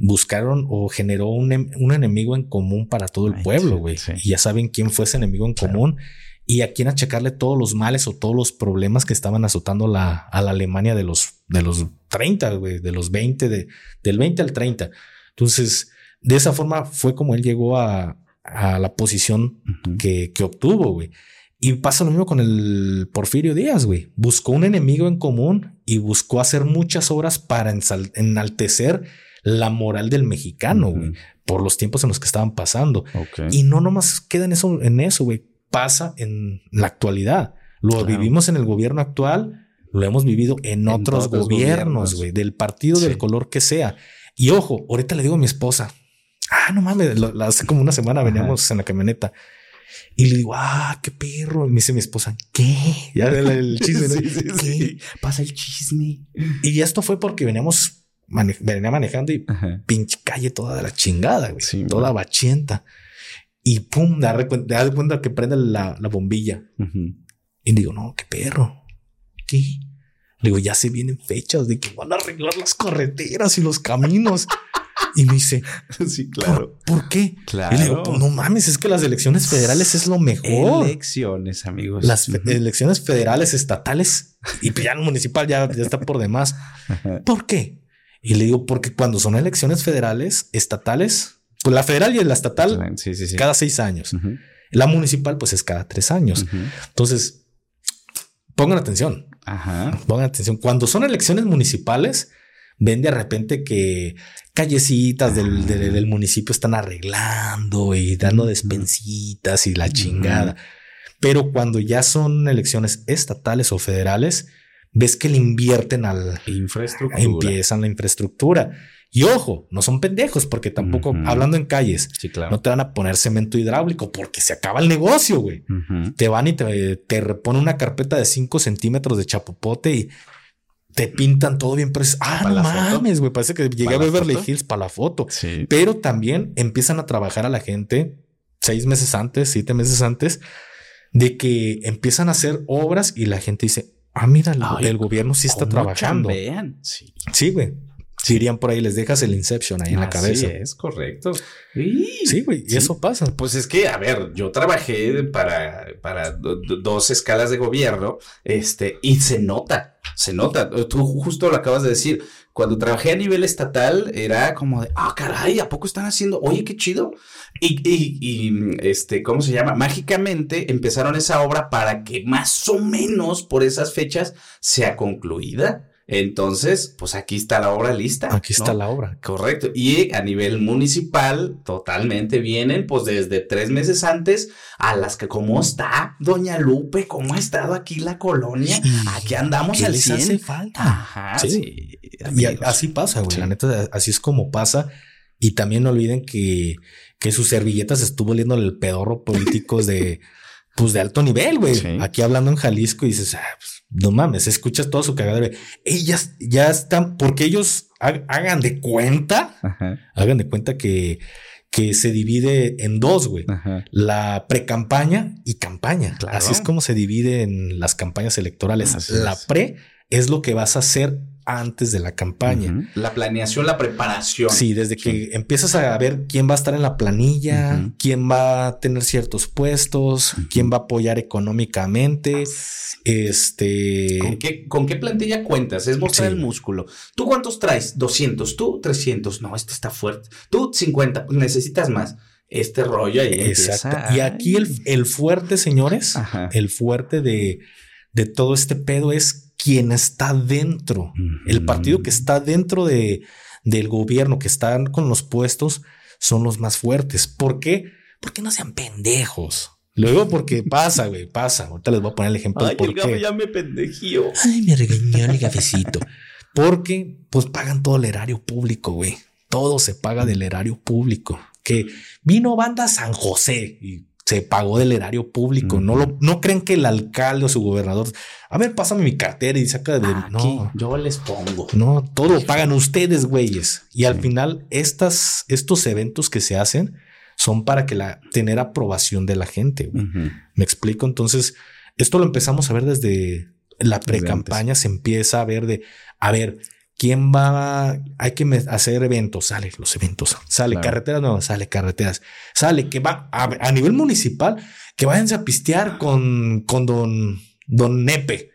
Buscaron o generó un, un, enemigo en común para todo el pueblo, güey. Y ya saben quién fue ese enemigo en común y a quién achacarle todos los males o todos los problemas que estaban azotando la, a la Alemania de los, de los 30, güey, de los 20, de, del 20 al 30. Entonces, de esa forma fue como él llegó a, la posición que, obtuvo, güey. Y pasa lo mismo con el Porfirio Díaz, güey. Buscó un enemigo en común y buscó hacer muchas obras para enaltecer la moral del mexicano, güey, por los tiempos en los que estaban pasando. Y no nomás queda en eso, en eso, güey. Pasa en la actualidad. Lo vivimos en el gobierno actual, lo hemos vivido en, otros gobiernos, güey, del partido del color que sea. Y ojo, ahorita le digo a mi esposa, ah, no mames, hace como una semana veníamos en la camioneta. Y le digo, ah, qué perro. Y me dice mi esposa, ¿qué? Ya el, chisme. ¿Qué? Pasa el chisme. Y esto fue porque veníamos venía manejando y pinche calle toda de la chingada, güey. toda bachienta. Y pum, da cuenta que prende la, bombilla. Y digo, no, qué perro. ¿Qué? Le digo, ya se vienen fechas de que van a arreglar las carreteras y los caminos. Y me dice, sí, claro. ¿Por, qué? Claro. Y le digo, pues, no mames, es que las elecciones federales es lo mejor. Elecciones, amigos. Las elecciones federales, estatales y ya municipal ya, ya está por demás. ¿Por qué? Y le digo, porque cuando son elecciones federales, estatales, pues la federal y la estatal, cada seis años. La municipal, pues es cada tres años. Entonces, pongan atención. Pongan atención. Cuando son elecciones municipales, ven de repente que callecitas del, municipio están arreglando y dando despensitas y la chingada. Pero cuando ya son elecciones estatales o federales, ves que le invierten al infraestructura. Empiezan la infraestructura. Y ojo, no son pendejos porque tampoco hablando en calles, no te van a poner cemento hidráulico porque se acaba el negocio, güey. Te van y te, te reponen una carpeta de 5 centímetros de chapopote y te pintan todo bien pero Ah, no mames, güey. Parece que llegué a Beverly Hills para la foto. Sí. Pero también empiezan a trabajar a la gente seis meses antes, siete meses antes, de que empiezan a hacer obras y la gente dice, ah, mira, el, gobierno sí está trabajando. Sí. Sí, güey. Si irían por ahí, les dejas el Inception ahí en la cabeza. Sí, es correcto. Sí, güey, y eso pasa. Pues es que, a ver, yo trabajé para, para dos escalas de gobierno, este, y se nota, se nota. Tú justo lo acabas de decir. Cuando trabajé a nivel estatal, era como de, ah, caray, ¿a poco están haciendo? Oye, qué chido. Y, y, y, este, ¿cómo se llama? Mágicamente empezaron esa obra para que más o menos por esas fechas sea concluida. Entonces, pues aquí está la obra lista. Aquí está la obra. Correcto. Y a nivel municipal, totalmente vienen, pues desde tres meses antes, a las que, ¿cómo está Doña Lupe? ¿Cómo ha estado aquí la colonia? Aquí andamos ¿Qué al les hace falta. Ajá, sí. y así pasa, güey. La neta, así es como pasa. Y también no olviden que, que sus servilletas estuvo oliendo el pedorro políticos de, pues de alto nivel, güey. Aquí hablando en Jalisco y dices, ah, pues, no mames, escuchas todo su cagadero. Ellas ya están, porque ellos hagan de cuenta, hagan de cuenta que, que se divide en dos, güey. La pre-campaña y campaña. Así es como se divide en las campañas electorales. la pre es lo que vas a hacer antes de la campaña. La planeación, la preparación. Sí, desde que empiezas a ver quién va a estar en la planilla, quién va a tener ciertos puestos, quién va a apoyar económicamente. Este. ¿Con qué, ¿Con qué plantilla cuentas? Es mostrar el músculo. ¿Tú cuántos traes? 200. ¿Tú 300? No, este está fuerte. ¿Tú 50? Necesitas más este rollo ahí. Exacto. y aquí el, fuerte, señores, el fuerte de, de, todo este pedo es quien está dentro. El partido que está dentro de, del gobierno, que están con los puestos, son los más fuertes. ¿Por qué? Porque no sean pendejos. Luego porque pasa, güey, pasa. Ahorita les voy a poner el ejemplo. Ay, el ya me pendejío. Ay, me regañó el gafecito. Porque, pues, pagan todo el erario público, güey. Todo se paga del erario público que vino banda San José y se pagó del erario público. No lo, no creen que el alcalde o su gobernador, a ver, pásame mi cartera y saca de. no, yo les pongo. No, todo lo pagan ustedes, güeyes. Y al final, estas, estos eventos que se hacen son para que la tener aprobación de la gente. Me explico. Entonces, esto lo empezamos a ver desde la pre-campaña. Se empieza a ver de, a ver, ¿Quién va? Hay que hacer eventos, sale los eventos, sale carreteras nuevas, sale carreteras, sale que va a, nivel municipal, que vayan a pistear con, con don, don Nepe.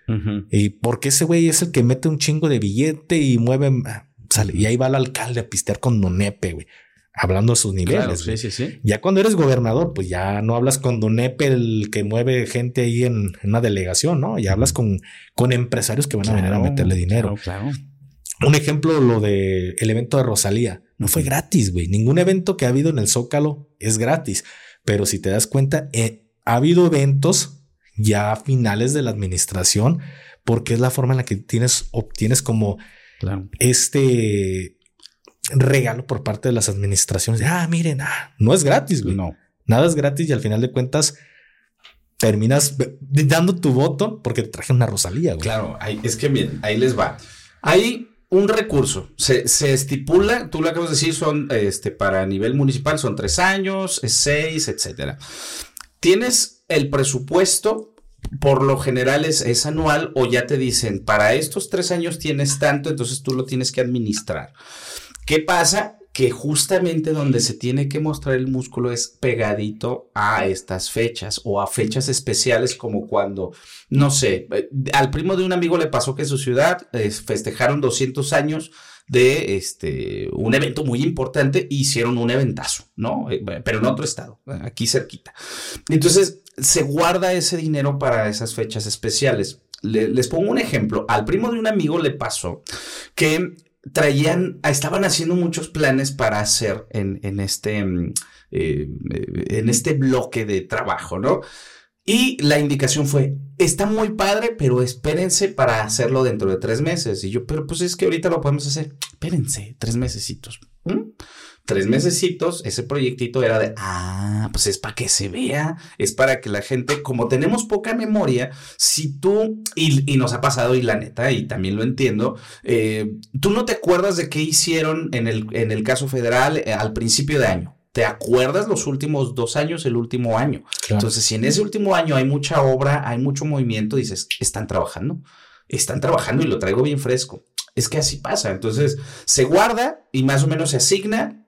Y porque ese güey es el que mete un chingo de billete y mueve, sale, y ahí va el alcalde a pistear con don Nepe, güey. Hablando de sus niveles. sí, sí, sí. Ya cuando eres gobernador, pues ya no hablas con Don Nepe, el que mueve gente ahí en, una delegación, ¿no? Ya hablas con, con empresarios que van a venir a meterle dinero. Claro, claro. Un ejemplo, lo de el evento de Rosalía. No fue gratis, güey. Ningún evento que ha habido en el Zócalo es gratis. Pero si te das cuenta, eh, ha habido eventos ya a finales de la administración, porque es la forma en la que tienes, obtienes como este regalo por parte de las administraciones. Ah, miren, ah, no es gratis, güey. No. Nada es gratis y al final de cuentas terminas dando tu voto porque te traje una Rosalía, güey. Claro, es que miren, ahí les va. Ahí un recurso. Se, estipula, tú lo acabas de decir, son este, para nivel municipal, son tres años, seis, etcétera. Tienes el presupuesto, por lo general es, es, anual, o ya te dicen, para estos tres años tienes tanto, entonces tú lo tienes que administrar. ¿Qué pasa? Que justamente donde se tiene que mostrar el músculo es pegadito a estas fechas o a fechas especiales como cuando, no sé, eh, al primo de un amigo le pasó que en su ciudad eh, festejaron 200 años de este un evento muy importante hicieron un eventazo, ¿no? Eh, pero en otro estado, aquí cerquita. Entonces, se guarda ese dinero para esas fechas especiales. les pongo un ejemplo. Al primo de un amigo le pasó que traían, estaban haciendo muchos planes para hacer en, en este, mm, eh, en este bloque de trabajo, ¿no? Y la indicación fue, está muy padre, pero espérense para hacerlo dentro de tres meses. Y yo, pero pues es que ahorita lo podemos hacer. Espérense, tres mesecitos tres mesecitos, ese proyectito era de, ah, pues es para que se vea, es para que la gente, como tenemos poca memoria, si tú, y, nos ha pasado, y la neta, y también lo entiendo, eh, tú no te acuerdas de qué hicieron en el, en el caso federal eh, al principio de año. ¿Te acuerdas los últimos dos años, el último año? Entonces, si en ese último año hay mucha obra, hay mucho movimiento, dices, están trabajando, están trabajando y lo traigo bien fresco. Es que así pasa. Entonces, se guarda y más o menos se asigna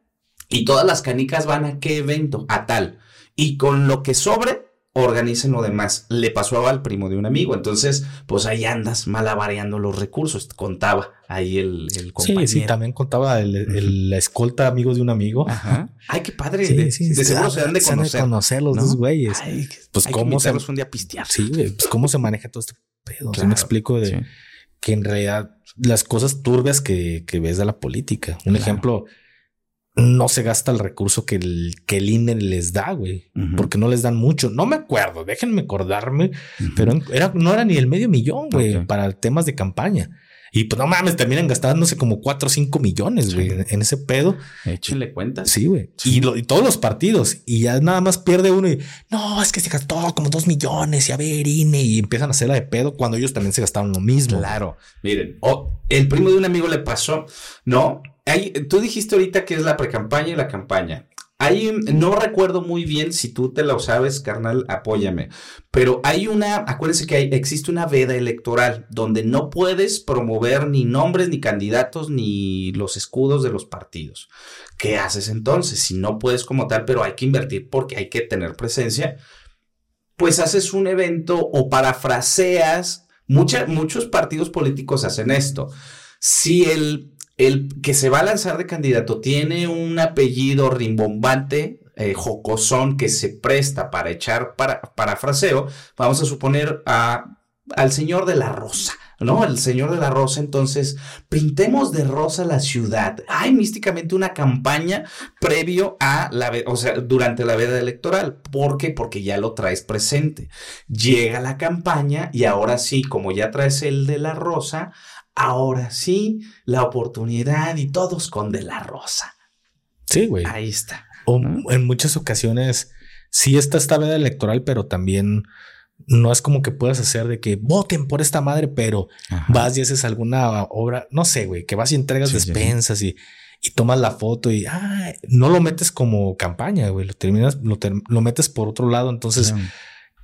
y todas las canicas van a qué evento, a tal. Y con lo que sobre, organicen lo demás. Le pasó al primo de un amigo. Entonces, pues ahí andas malabareando los recursos. Contaba ahí el, el compañero. Sí, sí, también contaba el, la escolta amigo de un amigo. Ajá. Ay, qué padre. Sí, de, sí, de seguro se dan de conocer. Se conocer los dos güeyes. pues cómo se... un día a pistear. Sí, pues cómo se maneja todo este pedo. me explico de que en realidad las cosas turbias que, que ves de la política. Un ejemplo no se gasta el recurso que el, que el INE les da, güey, porque no les dan mucho. No me acuerdo, déjenme acordarme, pero era, no era ni el medio millón, güey, para temas de campaña. Y pues no mames, terminan gastándose como cuatro o cinco millones, güey, en ese pedo. Échenle cuentas. Sí, güey. Y, y, todos los partidos. Y ya nada más pierde uno y no, es que se gastó como dos millones y a ver, INE. Y empiezan a hacerla de pedo cuando ellos también se gastaron lo mismo. Claro. Miren, el primo de un amigo le pasó, no, tú dijiste ahorita que es la pre-campaña y la campaña. No recuerdo muy bien si tú te lo sabes, carnal, apóyame. Pero hay una, acuérdense que existe una veda electoral donde no puedes promover ni nombres, ni candidatos, ni los escudos de los partidos. ¿Qué haces entonces? Si no puedes como tal, pero hay que invertir porque hay que tener presencia, pues haces un evento o parafraseas. muchos partidos políticos hacen esto. Si el el que se va a lanzar de candidato tiene un apellido rimbombante, eh, jocosón, que se presta para echar para, parafraseo, vamos a suponer a, al señor de la rosa. ¿no? El señor de la rosa, entonces, pintemos de rosa la ciudad. Hay místicamente una campaña previo a la, o sea, durante la veda electoral. ¿Por qué? Porque ya lo traes presente. Llega la campaña y ahora sí, como ya traes el de la rosa, ahora sí, la oportunidad y todos con De La Rosa. Sí, güey. Ahí está. O en muchas ocasiones sí está esta veda electoral, pero también no es como que puedas hacer de que voten por esta madre, pero vas y haces alguna obra, no sé, güey, que vas y entregas despensas Y, y, tomas la foto y no lo metes como campaña, güey, lo terminas, lo, lo metes por otro lado. Entonces,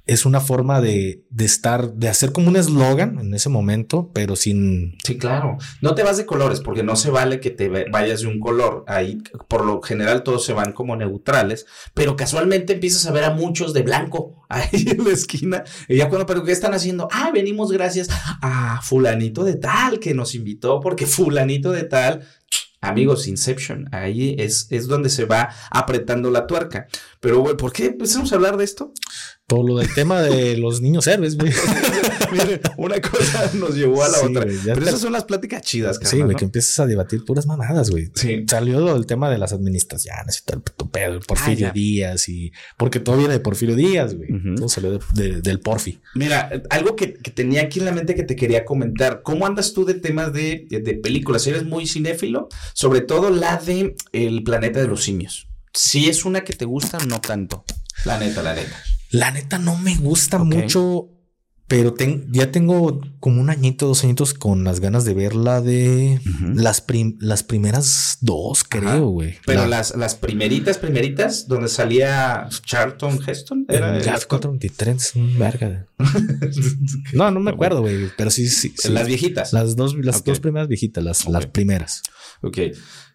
es una forma de, de estar, de hacer como un eslogan en ese momento, pero sin... Sí, claro. No te vas de colores porque no se vale que te vayas de un color. Ahí, por lo general, todos se van como neutrales, pero casualmente empiezas a ver a muchos de blanco ahí en la esquina. Y ya cuando, pero ¿qué están haciendo? Ah, venimos gracias a fulanito de tal que nos invitó porque fulanito de tal Amigos, Inception, ahí es, es donde se va apretando la tuerca. Pero, güey, ¿por qué empezamos a hablar de esto? Por lo del tema de los niños héroes, güey. Miren, una cosa nos llevó a la otra. Pero esas son las pláticas chidas, Sí, güey, que empiezas a debatir puras mamadas, güey. Sí. Salió el tema de las administraciones y tal, el pedo, Porfirio Díaz y... Porque todo viene de Porfirio Díaz, güey. Todo salió del Porfi. Mira, algo que, tenía aquí en la mente que te quería comentar. ¿Cómo andas tú de temas de, de películas? ¿Eres muy cinéfilo? Sobre todo la de El planeta de los simios. Si es una que te gusta, no tanto. La neta, la neta. La neta no me gusta mucho, pero ya tengo como un añito, dos añitos con las ganas de ver la de las, las primeras dos, creo, güey. Pero las, las primeritas, primeritas, donde salía Charlton Heston. Era el 423, un verga. no, no me acuerdo, güey, pero sí, sí, Las viejitas. Las dos, las dos primeras viejitas, las, las primeras. Ok.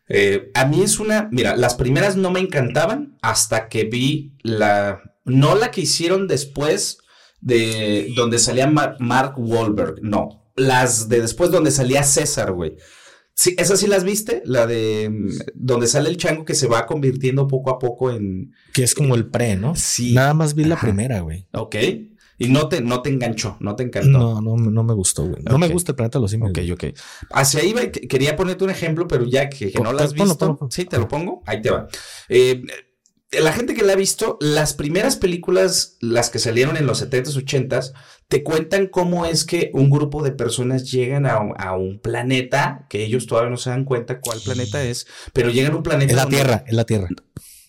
Eh, a mí es una, mira, las primeras no me encantaban hasta que vi la, no la que hicieron después de donde salía Mark Wahlberg, no. Las de después donde salía César, güey. Sí, ¿Esas sí las viste? La de mm, donde sale el chango que se va convirtiendo poco a poco en... Que es como el pre, ¿no? Sí. Nada más vi la primera, güey. Ok. Y no te, no te enganchó, no te encantó. No, no, no me gustó, güey. No me gusta el planeta de los simios. Ok, ok. Hacia ahí quería ponerte un ejemplo, pero ya que, no la has visto. Sí, te lo pongo. Ahí te va. Eh, la gente que la ha visto, las primeras películas, las que salieron en los 70s, 80s, te cuentan cómo es que un grupo de personas llegan a, un planeta, que ellos todavía no se dan cuenta cuál planeta es, pero llegan a un planeta. Es la Tierra, es la Tierra.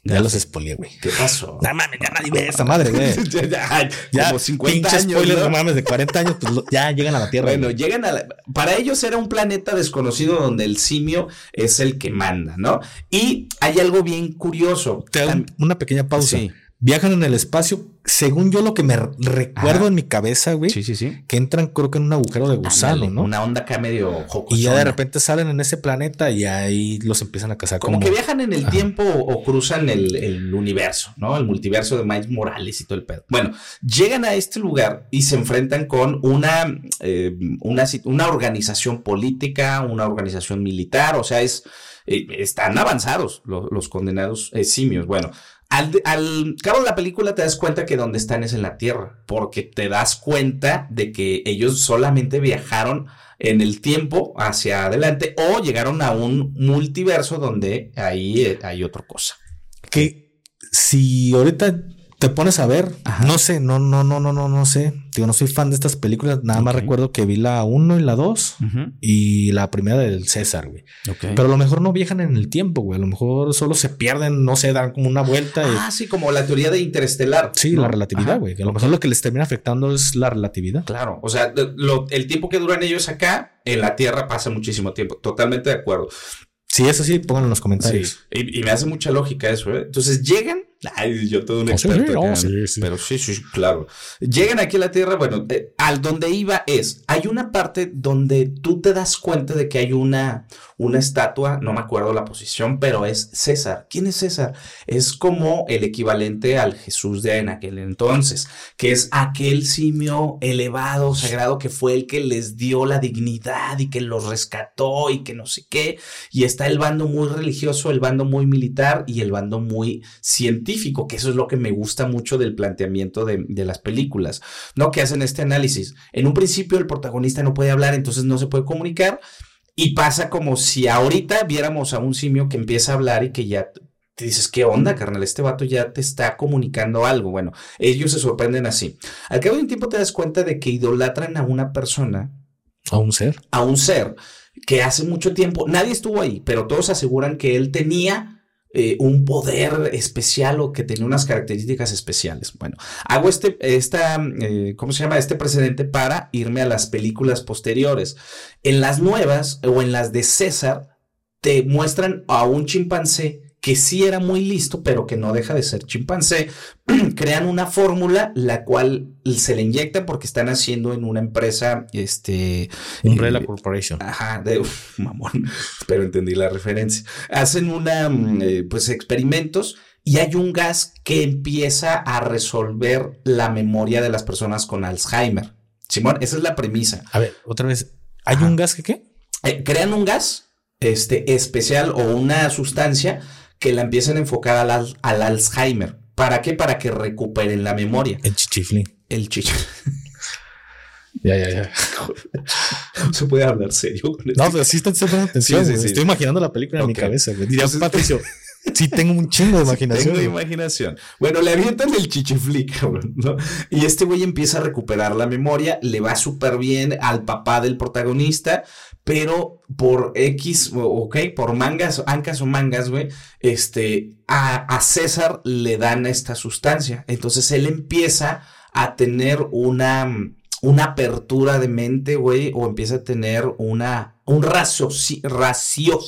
Ya los spoilé, güey. ¿Qué pasó? No mames, ya nadie ve esa madre, güey. ya, ya, como 50 años. spoiler, ¿no? mames, de 40 años, pues ya llegan a la Tierra. Bueno, llegan a la... Para ellos era un planeta desconocido donde el simio es el que manda, ¿no? Y hay algo bien curioso. Te hago una pequeña pausa. Sí viajan en el espacio. Según yo, lo que me recuerdo en mi cabeza, güey, sí, sí, sí. que entran, creo que en un agujero de gusano, ¿no? Una onda acá medio Y ya de repente salen en ese planeta y ahí los empiezan a cazar. Como, que viajan en el tiempo o, cruzan el, universo, ¿no? El multiverso de Miles Morales y todo el pedo. Bueno, llegan a este lugar y se enfrentan con una, eh, una, una organización política, una organización militar, o sea, es eh, están avanzados los, condenados eh, simios. Bueno, al, cabo de la película te das cuenta que donde están es en la Tierra, porque te das cuenta de que ellos solamente viajaron en el tiempo hacia adelante o llegaron a un multiverso donde ahí eh, hay otra cosa. Que si ahorita te pones a ver, no sé, no, no, no, no, no, no sé. Digo, no soy fan de estas películas, nada más recuerdo que vi la 1 y la 2 y la primera del César, güey. Pero a lo mejor no viajan en el tiempo, güey. A lo mejor solo se pierden, no sé, dan como una vuelta. Ah, sí, como la teoría de interestelar. Sí, la relatividad, güey. A lo mejor lo que les termina afectando es la relatividad. Claro, o sea, el tiempo que duran ellos acá, en la Tierra pasa muchísimo tiempo. Totalmente de acuerdo. Sí, eso sí, pónganlo en los comentarios. Y, me hace mucha lógica eso. ¿eh? Entonces llegan. Ay, yo todo un experto. pero sí, sí, claro. Llegan aquí a la Tierra. Bueno, eh, al donde iba es. Hay una parte donde tú te das cuenta de que hay una, una estatua, no me acuerdo la posición, pero es César. ¿Quién es César? Es como el equivalente al Jesús de en aquel entonces, que es aquel simio elevado, sagrado, que fue el que les dio la dignidad y que los rescató y que no sé qué. Y está el bando muy religioso, el bando muy militar y el bando muy científico, que eso es lo que me gusta mucho del planteamiento de, de las películas, ¿no? Que hacen este análisis. En un principio el protagonista no puede hablar, entonces no se puede comunicar y pasa como si ahorita viéramos a un simio que empieza a hablar y que ya te dices, ¿qué onda, carnal? Este vato ya te está comunicando algo. Bueno, ellos se sorprenden así. Al cabo de un tiempo te das cuenta de que idolatran a una persona. A un ser. A un ser que hace mucho tiempo, nadie estuvo ahí, pero todos aseguran que él tenía eh, un poder especial o que tenía unas características especiales. Bueno, hago este, esta, eh, ¿cómo se llama? Este precedente para irme a las películas posteriores. En las nuevas o en las de César, te muestran a un chimpancé que sí era muy listo, pero que no deja de ser chimpancé, crean una fórmula la cual se le inyecta porque están haciendo en una empresa, este... Umbrella eh, Corporation. Ajá, de mamón, pero entendí la referencia. Hacen una, mm, eh, pues, experimentos y hay un gas que empieza a resolver la memoria de las personas con Alzheimer. Simón, esa es la premisa. A ver, otra vez, ¿hay un gas que qué? Eh, crean un gas este, especial o una sustancia que la empiecen a enfocar al, al Alzheimer. ¿Para qué? Para que recuperen la memoria. El chichifli. El chichifli. Ya, ya, ya. No se puede hablar serio. No, pero sí está poniendo atención. Sí, sí, Estoy imaginando la película en mi cabeza. Diría Patricio. Sí, tengo un chingo de imaginación. tengo de imaginación. Bueno, le avientan el chichiflick, ¿no? Y este güey empieza a recuperar la memoria, le va súper bien al papá del protagonista, pero por X, ok, por mangas, ancas o mangas, güey, este, a, a César le dan esta sustancia. Entonces él empieza a tener una, una apertura de mente, güey, o empieza a tener una, un raciocinio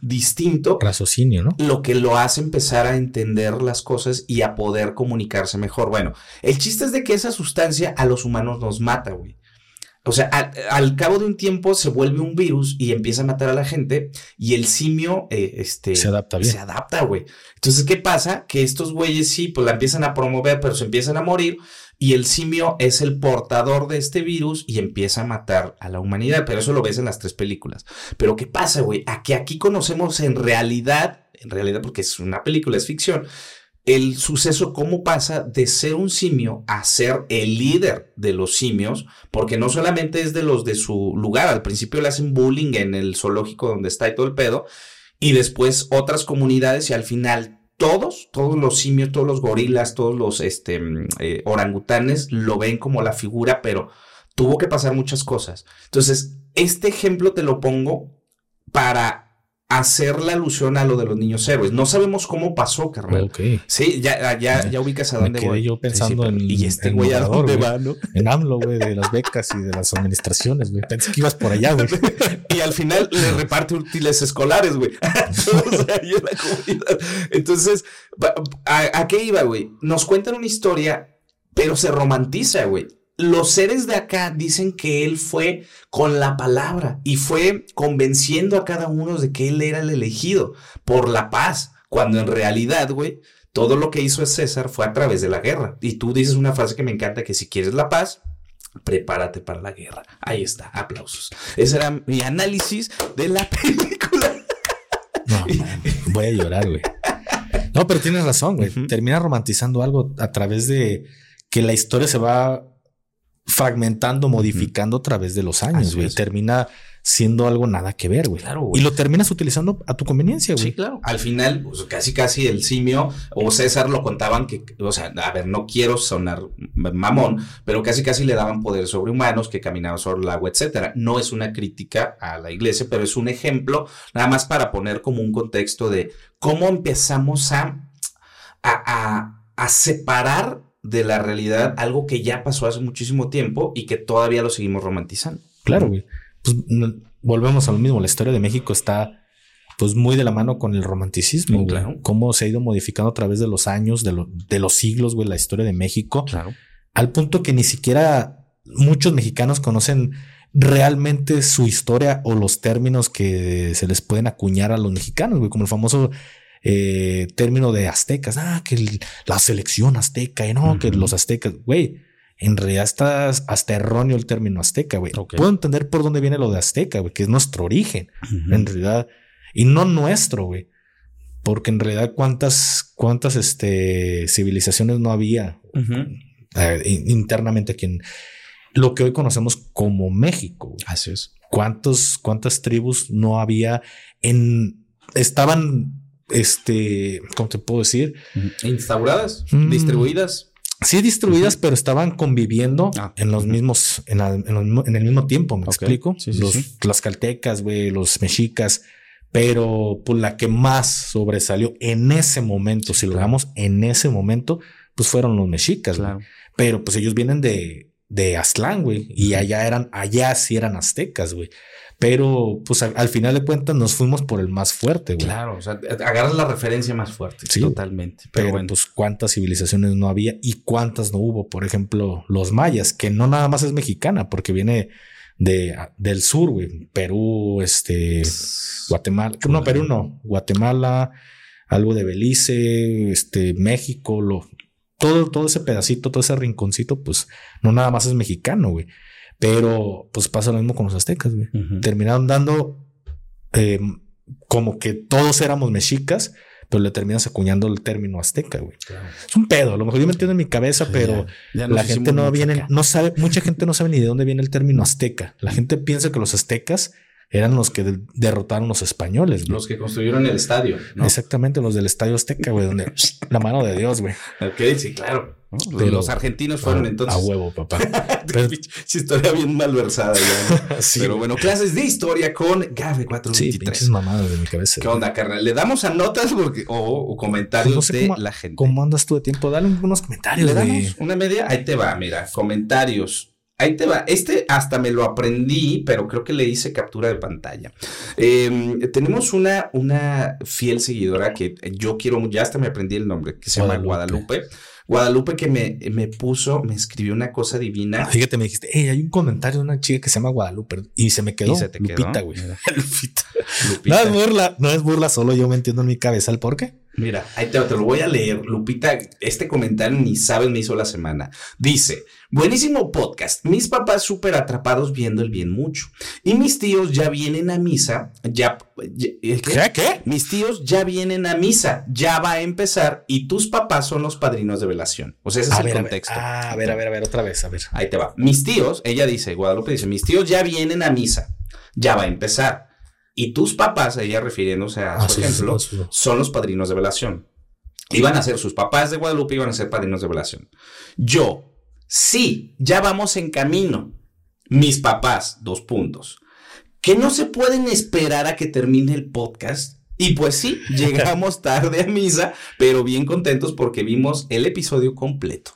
distinto. Raciocinio, ¿no? Lo que lo hace empezar a entender las cosas y a poder comunicarse mejor. Bueno, el chiste es de que esa sustancia a los humanos nos mata, güey. O sea, al, cabo de un tiempo se vuelve un virus y empieza a matar a la gente y el simio eh, este, se adapta bien. Se adapta, güey. Entonces, ¿qué pasa? Que estos güeyes sí, pues la empiezan a promover, pero se empiezan a morir y el simio es el portador de este virus y empieza a matar a la humanidad. Pero eso lo ves en las tres películas. Pero ¿qué pasa, güey? A que aquí conocemos en realidad, en realidad porque es una película, es ficción, el suceso, cómo pasa de ser un simio a ser el líder de los simios, porque no solamente es de los de su lugar, al principio le hacen bullying en el zoológico donde está y todo el pedo, y después otras comunidades y al final todos, todos los simios, todos los gorilas, todos los este, mm, eh, orangutanes lo ven como la figura, pero tuvo que pasar muchas cosas. Entonces, este ejemplo te lo pongo para hacer la alusión a lo de los niños héroes. No sabemos cómo pasó, carnal. Sí, ya, ya, ya ubicas a dónde quedé yo pensando en. Y este güey a dónde va, ¿no? En AMLO, güey, de las becas y de las administraciones, güey. Pensé que ibas por allá, güey. y al final le reparte útiles escolares, güey. la comunidad. Entonces, ¿a, ¿a qué iba, güey? Nos cuentan una historia, pero se romantiza, güey los seres de acá dicen que él fue con la palabra y fue convenciendo a cada uno de que él era el elegido por la paz, cuando en realidad, güey, todo lo que hizo César fue a través de la guerra. Y tú dices una frase que me encanta, que si quieres la paz, prepárate para la guerra. Ahí está, aplausos. Ese era mi análisis de la película. No, voy a llorar, güey. No, pero tienes razón, güey. Termina romantizando algo a través de que la historia se va fragmentando, modificando a través de los años, güey. Termina siendo algo nada que ver, güey. Claro, Y lo terminas utilizando a tu conveniencia, güey. Sí, claro. Al final, pues, casi casi el simio o César lo contaban que, o sea, a ver, no quiero sonar mamón, pero casi casi le daban poderes sobrehumanos que caminaban sobre el agua, etcétera. No es una crítica a la iglesia, pero es un ejemplo nada más para poner como un contexto de cómo empezamos a, a, a separar de la realidad algo que ya pasó hace muchísimo tiempo y que todavía lo seguimos romantizando. Claro, güey. Pues volvemos a lo mismo. La historia de México está pues muy de la mano con el romanticismo, Sí, claro. Cómo se ha ido modificando a través de los años, de, lo- de los siglos, güey, la historia de México. Claro. Al punto que ni siquiera muchos mexicanos conocen realmente su historia o los términos que se les pueden acuñar a los mexicanos, güey, como el famoso eh, término de aztecas. Ah, que el- la selección azteca y no, que los aztecas, güey. En realidad está hasta erróneo el término azteca, güey. Puedo entender por dónde viene lo de azteca, güey, que es nuestro origen en realidad, y no nuestro, güey. Porque en realidad, cuántas, cuántas este, civilizaciones no había eh, internamente aquí en lo que hoy conocemos como México. güey. Así es. ¿Cuántos, cuántas tribus no había en, estaban, este, ¿cómo te puedo decir? Instauradas, Mm. distribuidas. Sí distribuidas, pero estaban conviviendo Ah, en los mismos, en, la- en los en el mismo tiempo, ¿me explico? sí, sí, los, sí. las caltecas, güey, los mexicas, pero pues la que más sobresalió en ese momento, si lo damos en ese momento, pues fueron los mexicas. Claro. Pero pues ellos vienen de, de Aztlán, güey, y allá eran, allá sí eran aztecas, güey. Pero pues al, al final de cuentas nos fuimos por el más fuerte, güey. Claro, o sea, agarras la referencia más fuerte. Sí. totalmente. Pero, Pero bueno, pues cuántas civilizaciones no había y cuántas no hubo. Por ejemplo, los mayas, que no nada más es mexicana, porque viene de, del sur, güey. Perú, este, Guatemala. No, Perú no. Guatemala, algo de Belice, este, México, lo, todo, todo ese pedacito, todo ese rinconcito, pues no nada más es mexicano, güey. Pero pues pasa lo mismo con los aztecas, güey. Terminaron dando eh, como que todos éramos mexicas, pero le terminas acuñando el término azteca, güey. Claro. Es un pedo, a lo mejor yo me entiendo en mi cabeza, pero Ya la gente no viene, acá. no sabe, mucha gente no sabe ni de dónde viene el término azteca. La gente piensa que los aztecas eran los que de- derrotaron los españoles, güey. Los que construyeron el estadio, ¿no? Exactamente, los del estadio azteca, güey, donde la mano de Dios, güey. Ok, sí, claro. Pero- los argentinos fueron A- entonces. A huevo, papá. Pero- Sí, historia bien malversada ya. Sí. Pero bueno, clases de historia con Gabe Sí, 423. pinches mamadas de mi cabeza. ¿Qué onda, carnal? ¿Le damos a notas porque, o, o comentarios No sé de cómo- la gente? ¿Cómo andas tú de tiempo? Dale unos comentarios, ¿Le damos una media? Ahí te va, mira, comentarios. Ahí te va. Este hasta me lo aprendí, pero creo que le hice captura de pantalla. Eh, tenemos una, una fiel seguidora que yo quiero, ya hasta me aprendí el nombre, que se llama Guadalupe. Guadalupe. Que me, me puso, me escribió una cosa divina. Fíjate, me dijiste, hey, hay un comentario de una chica que se llama Guadalupe y se me quedó. Y se te quedó. Lupita, güey. Lupita. Lupita. No es burla, no es burla, solo yo me entiendo en mi cabeza el por qué. Mira, ahí te, te lo voy a leer. Lupita, este comentario ni sabes me hizo la semana. Dice, buenísimo podcast. Mis papás súper atrapados viendo el bien mucho. Y mis tíos ya vienen a misa. Ya, ya- ¿eh, ¿qué? ¿Qué? Mis tíos ya vienen a misa. Ya va a empezar. Y tus papás son los padrinos de velación. O sea, ese es A el ver, a ver, contexto. ah, a ver, a ver, a ver, otra vez, a ver. Ahí te va. Mis tíos, ella dice, Guadalupe dice, mis tíos ya vienen a misa. Ya va a empezar. Y tus papás, ella refiriéndose a Ah, su sí, ejemplo, sí, sí. son los padrinos de velación. Iban a ser sus papás de Guadalupe, iban a ser padrinos de velación. Yo, sí, ya vamos en camino. Mis papás, dos puntos. Que no se pueden esperar a que termine el podcast. Y pues sí, llegamos tarde a misa, pero bien contentos porque vimos el episodio completo.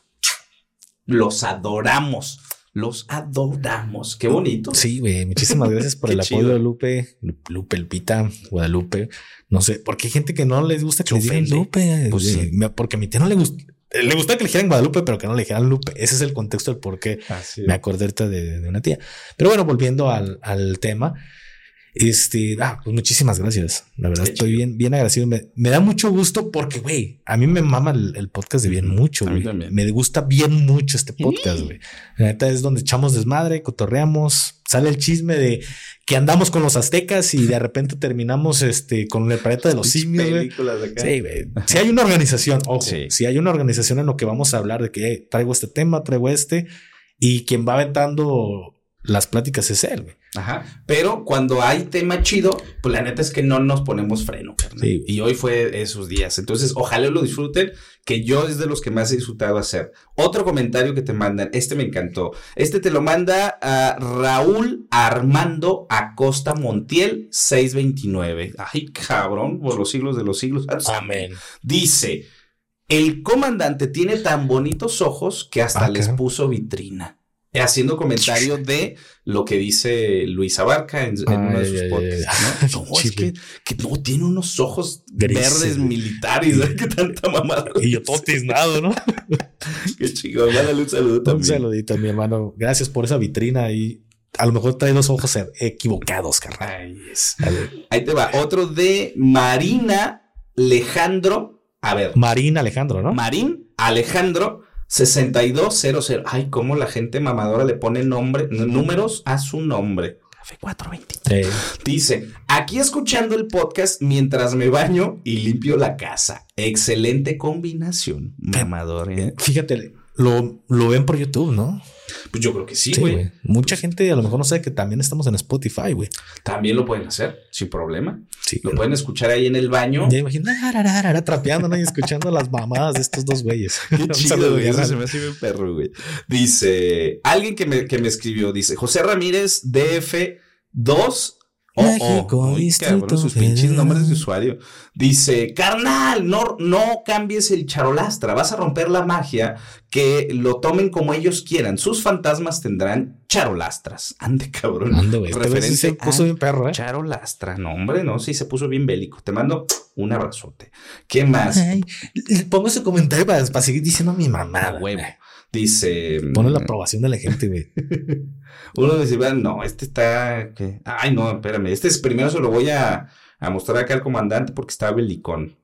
Los adoramos. Los adoramos. Qué bonito. Sí, güey, muchísimas gracias por el apoyo Lupe, Lu- Lupe, Lupita, Guadalupe. No sé, porque hay gente que no les gusta que ofende. Lupe. Pues sí. Porque a mi tía no le gusta. Le gusta que le dijeran Guadalupe, pero que no le dijeran Lupe. Ese es el contexto del por qué me acordé de, de una tía. Pero bueno, volviendo al, al tema. Este, ah, pues muchísimas gracias. La verdad, Qué estoy bien, bien agradecido. Me, me da mucho gusto porque, güey, a mí me mama el, el podcast de bien mucho. güey. Me gusta bien mucho este podcast, güey. La neta es donde echamos desmadre, cotorreamos, sale el chisme de que andamos con los aztecas y de repente terminamos este con el planeta de los simios. Sí, güey. Si hay una organización, ojo, Sí. si hay una organización en lo que vamos a hablar de que traigo este tema, traigo este, y quien va aventando las pláticas es él, güey. Ajá. Pero cuando hay tema chido, pues la neta es que no nos ponemos freno, carnal. Sí. Y hoy fue esos días. Entonces, ojalá lo disfruten, que yo es de los que más he disfrutado hacer. Otro comentario que te mandan, este me encantó. Este te lo manda a Raúl Armando Acosta Montiel 629. Ay, cabrón, por los siglos de los siglos. Amén. Dice, el comandante tiene tan bonitos ojos que hasta Ah, les puso vitrina. Haciendo comentario de lo que dice Luis Abarca en, uno de sus podcasts. ¿no? es que, no tiene unos ojos verdes militares. ¿Qué tanta mamada? Y yo todo tiznado, ¿no? Qué chico. Mándale un saludo también. Un saludito, mi hermano. Gracias por esa vitrina y a lo mejor trae los ojos equivocados, carnal. Ahí te va. Otro de Marina Alejandro. A ver. Marina Alejandro, ¿no? Marín Alejandro 6200. Ay, cómo la gente mamadora le pone nombre, números a su nombre. Café 423. Dice, aquí escuchando el podcast mientras me baño y limpio la casa. Excelente combinación, mamador. ¿eh? Fíjate, lo, lo ven por YouTube, ¿no? Pues yo creo que sí, güey. Mucha gente a lo mejor no sabe que también estamos en Spotify, güey. También lo pueden hacer sin problema. Sí. Lo pueden escuchar ahí en el baño. Ya imagino, trapeando y escuchando las mamadas de estos dos güeyes. Qué chido, güey. Eso se me hace bien perro, güey. Dice, alguien que me, que me escribió, dice, José Ramírez DF2 Oh, oh, cabrón, sus pinches nombres de usuario. Dice, carnal, no, no cambies el charolastra, vas a romper la magia, que lo tomen como ellos quieran. Sus fantasmas tendrán charolastras. Ande, cabrón. Ande, güey. Este Referencia se puso bien perro, ¿eh? Charolastra. No, hombre, no, sí se puso bien bélico. Te mando un abrazote. ¿Qué más? pongo ese comentario para, seguir diciendo mi mamá. Huevo. Dice. Pone la mm, aprobación de la gente, güey. Uno dice, no, este está. Ay, no, espérame. Este es primero se lo voy a, mostrar acá al comandante porque está belicón.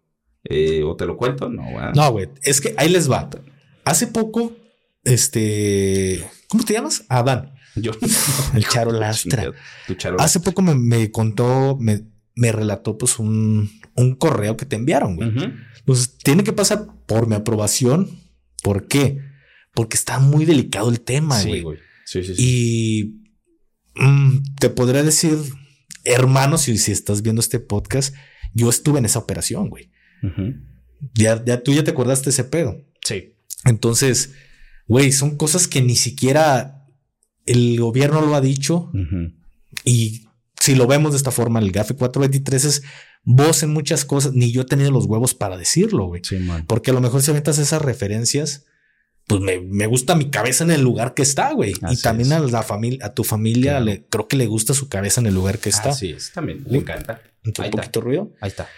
Eh, ¿O te lo cuento? No, güey. No, güey. Es que ahí les va. Hace poco, este. ¿Cómo te llamas? Adán. Yo. El Charo Lastra. Hace poco me, contó, me, me, relató, pues, un, un correo que te enviaron, güey. Pues tiene que pasar por mi aprobación. ¿Por qué? Porque está muy delicado el tema, güey. Sí, sí, sí, Y mm, te podría decir, hermano, si, si estás viendo este podcast, yo estuve en esa operación, güey. ya, ya tú ya te acordaste de ese pedo. Sí. Entonces, güey, son cosas que ni siquiera el gobierno lo ha dicho. Y si lo vemos de esta forma, el GAFE 423 es voz en muchas cosas. Ni yo he tenido los huevos para decirlo, güey. Sí, Porque a lo mejor si aventas esas referencias pues me, gusta mi cabeza en el lugar que está, güey. y también a la familia, a tu familia, le, creo que le gusta su cabeza en el lugar que está. Sí, es, también le encanta. Un poquito ruido. Ahí está.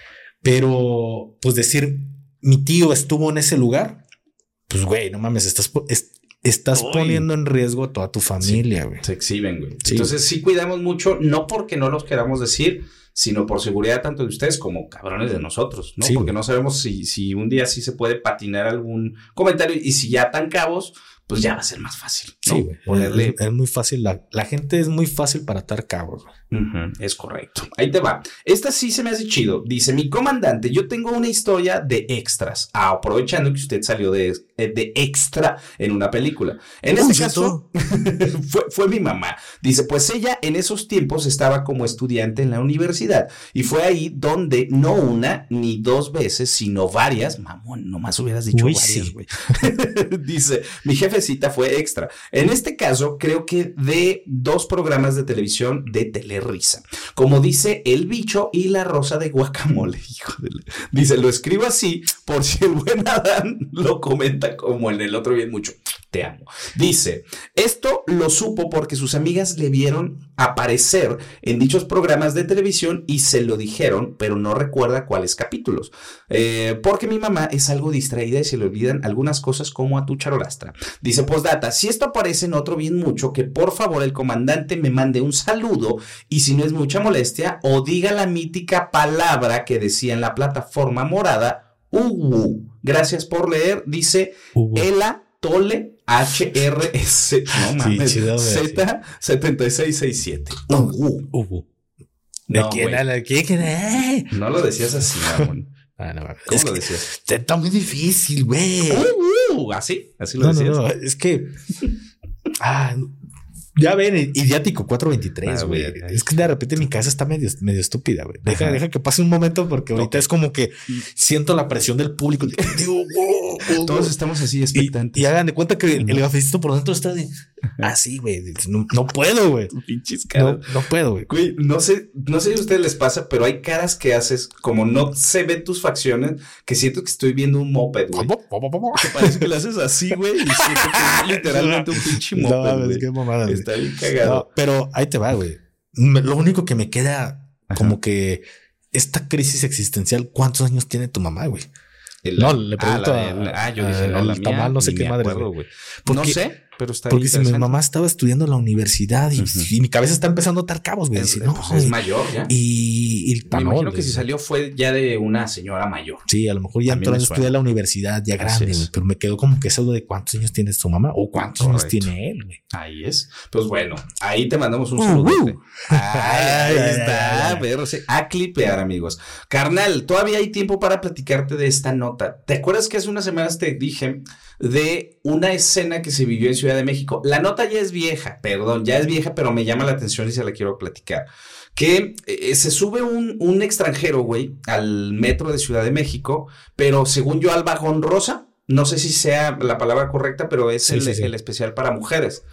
Pero, pues decir, mi tío estuvo en ese lugar, pues güey, no mames, estás, estás poniendo en riesgo a toda tu familia, güey. se exhiben, güey. Entonces sí cuidamos mucho, no porque no los queramos decir, sino por seguridad tanto de ustedes como cabrones de nosotros, ¿no? Porque no sabemos si, si un día sí se puede patinar algún comentario y si ya tan cabos, pues ya va a ser más fácil. Sí, Ponerle... Es, muy fácil. La, gente es muy fácil para atar cabos. es correcto. Ahí te va. Esta sí se me hace chido. Dice mi comandante, yo tengo una historia de extras. Ah, aprovechando que usted salió de, de extra en una película. En este caso, fue, fue mi mamá. Dice, pues ella en esos tiempos estaba como estudiante en la universidad y fue ahí donde no una ni dos veces, sino varias. Mamón, nomás hubieras dicho varias, güey. Dice, mi jefe cita fue extra. En este caso, creo que de dos programas de televisión de Telerisa. Como dice El Bicho y La Rosa de Guacamole. Hijo de Dice, lo escribo así por si el buen Adán lo comenta como en el otro bien mucho. Te amo. Dice, esto lo supo porque sus amigas le vieron aparecer en dichos programas de televisión y se lo dijeron, pero no recuerda cuáles capítulos. Eh, porque mi mamá es algo distraída y se le olvidan algunas cosas como a tu charolastra. Dice postdata, si esto aparece en otro bien mucho, que por favor el comandante me mande un saludo y si no es mucha molestia, o diga la mítica palabra que decía en la plataforma morada, Uwu. Gracias por leer, dice Ela Tole HRS. No mames. Z7667. Uwu. ¿De no, quién, ¿Quién, No lo decías así, mamón. Ah, no, ¿Cómo lo decías? Está muy difícil, güey. Uh, así, así lo decías. No, es que. ah, Ya ven, idiático 423, ah, güey. es que de repente mi casa está medio, medio estúpida, güey. Deja, deja que pase un momento porque ahorita es como que siento la presión del público. Digo, Todos estamos así expectantes. Y, hagan de cuenta que el, el por dentro está así, güey. No, puedo, güey. No, no, puedo, güey. Güey, no sé, no sé si a ustedes les pasa, pero hay caras que haces, como no se ve tus facciones, que siento que estoy viendo un moped, güey. Parece que lo haces así, güey, y siento que es literalmente un pinche moped, güey. qué mamada, Está bien cagado. pero ahí te va, güey. Lo único que me queda como que esta crisis existencial, ¿cuántos años tiene tu mamá, güey? no, le ah, pregunto a, ah, yo dije, no, la mía, no sé qué madre, güey. No sé. Pero está Porque si mi mamá estaba estudiando en la universidad y, mi cabeza está empezando a atar cabos, güey. Es, no, pues es mayor ya. Y, y Me imagino que si salió fue ya de una señora mayor. Sí, a lo mejor ya entró a estudiar en la universidad ya grande, güey. Pero me quedó como que eso de cuántos años tiene su mamá o cuántos años tiene él, güey. Ahí es. Pues bueno, ahí te mandamos un saludo. ahí está. a clipear, amigos. Carnal, todavía hay tiempo para platicarte de esta nota. ¿Te acuerdas que hace unas semanas te dije de una escena que se vivió en Ciudad de México. La nota ya es vieja, perdón, ya es vieja, pero me llama la atención y se la quiero platicar. Que eh, se sube un, un extranjero, güey, al metro de Ciudad de México, pero según yo al vagón rosa, no sé si sea la palabra correcta, pero es el, el especial para mujeres.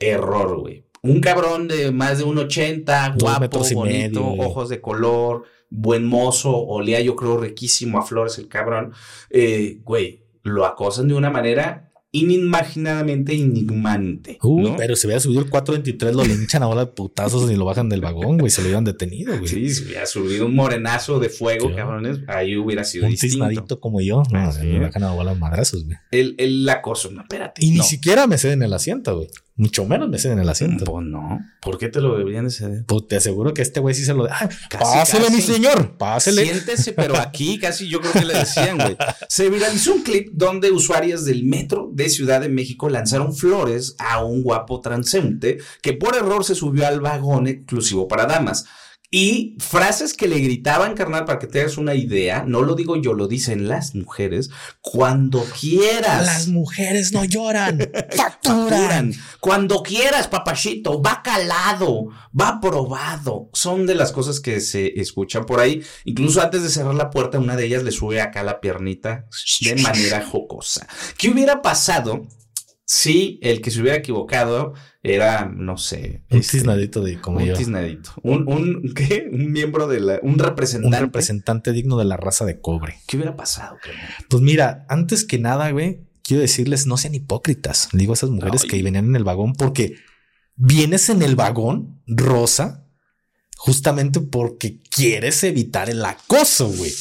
Error, güey. Un cabrón de más de un 80, guapo, bonito, ojos de color, buen mozo, olía yo creo riquísimo a flores el cabrón. Eh, güey, lo acosan de una manera inimaginadamente enigmante. pero si hubiera subido el 423, lo linchan ahora de putazos y lo bajan del vagón, güey. Se lo hubieran detenido, güey. Sí, si hubiera subido un morenazo de fuego, cabrones, ahí hubiera sido un distinto. como yo, no, ah, me bajan a los madrazos, güey. El, el acoso, no, espérate. Y ni siquiera me ceden el asiento, güey. Mucho menos me ceden el asiento. Pues no. ¿Por qué te lo deberían de ceder? Pues te aseguro que este güey sí se lo. Ah, pásele, mi señor. Pásele. Siéntese, pero aquí casi yo creo que le decían, güey. Se viralizó un clip donde usuarias del metro de Ciudad de México lanzaron flores a un guapo transeúnte que por error se subió al vagón exclusivo para damas. Y frases que le gritaban, carnal, para que te hagas una idea, no lo digo yo, lo dicen las mujeres, cuando quieras. Las mujeres no lloran, facturan. Cuando quieras, papachito, va calado, va probado. Son de las cosas que se escuchan por ahí. Incluso antes de cerrar la puerta, una de ellas le sube acá la piernita de manera jocosa. ¿Qué hubiera pasado si el que se hubiera equivocado era, no sé. Un este, tiznadito de como un yo. Tiznadito. Un, un, ¿qué? Un miembro de la, un representante. Un representante digno de la raza de cobre. ¿Qué hubiera pasado? Pues mira, antes que nada, güey, quiero decirles, no sean hipócritas. Digo a esas mujeres que venían en el vagón porque vienes en el vagón rosa justamente porque quieres evitar el acoso, güey.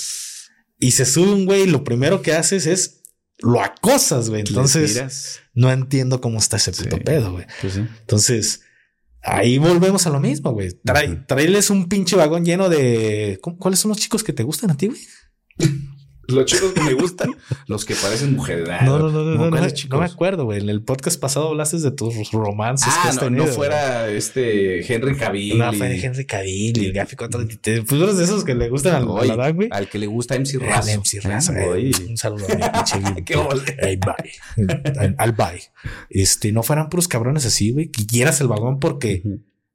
Y se sube un güey y lo primero que haces es lo acosas, güey. Entonces, no entiendo cómo está ese puto pedo, güey. Pues Entonces, ahí volvemos a lo mismo, güey. Trae, un pinche vagón lleno de. ¿Cuáles son los chicos que te gustan a ti, güey? Los chicos que me gustan, los que parecen mujeres. No, no, no, no, no, no, me acuerdo, güey. En el podcast pasado hablaste de tus romances ah, que has no, tenido. No fuera este Henry Cavill. No, fue Henry Cavill y Gafi 423. Pues eres de esos que le gustan al, Oye, güey. Al que le gusta MC Razo. Al MC Razo, güey. Un saludo a mi pinche Qué Hey, bye. Al bye. Este, no fueran puros cabrones así, güey. Que quieras el vagón porque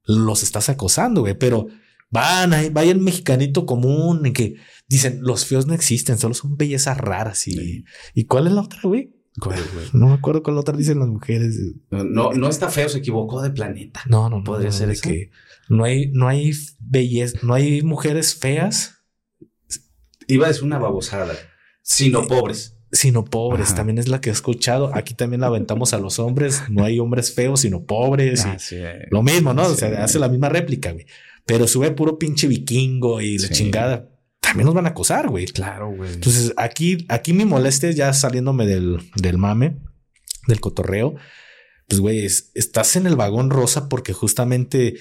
los estás acosando, güey. Pero van ahí, vaya el mexicanito común en que Dicen, los feos no existen, solo son bellezas raras. ¿Y, ¿y cuál es la otra, güey? No me acuerdo cuál otra dicen las mujeres. No, no, está feo, se equivocó de planeta. No, no, podría ser que no hay, no hay belleza, no hay mujeres feas. Iba a decir una babosada, sino eh, pobres. Sino pobres, también es la que he escuchado. Aquí también la aventamos a los hombres. No hay hombres feos, sino pobres. Ah, lo mismo, ¿no? o sea, hace la misma réplica, güey. Pero sube puro pinche vikingo y la chingada también nos van a acosar, güey. Claro, güey. Entonces, aquí, aquí mi molestia ya saliéndome del, del mame, del cotorreo. Pues, güey, estás en el vagón rosa porque justamente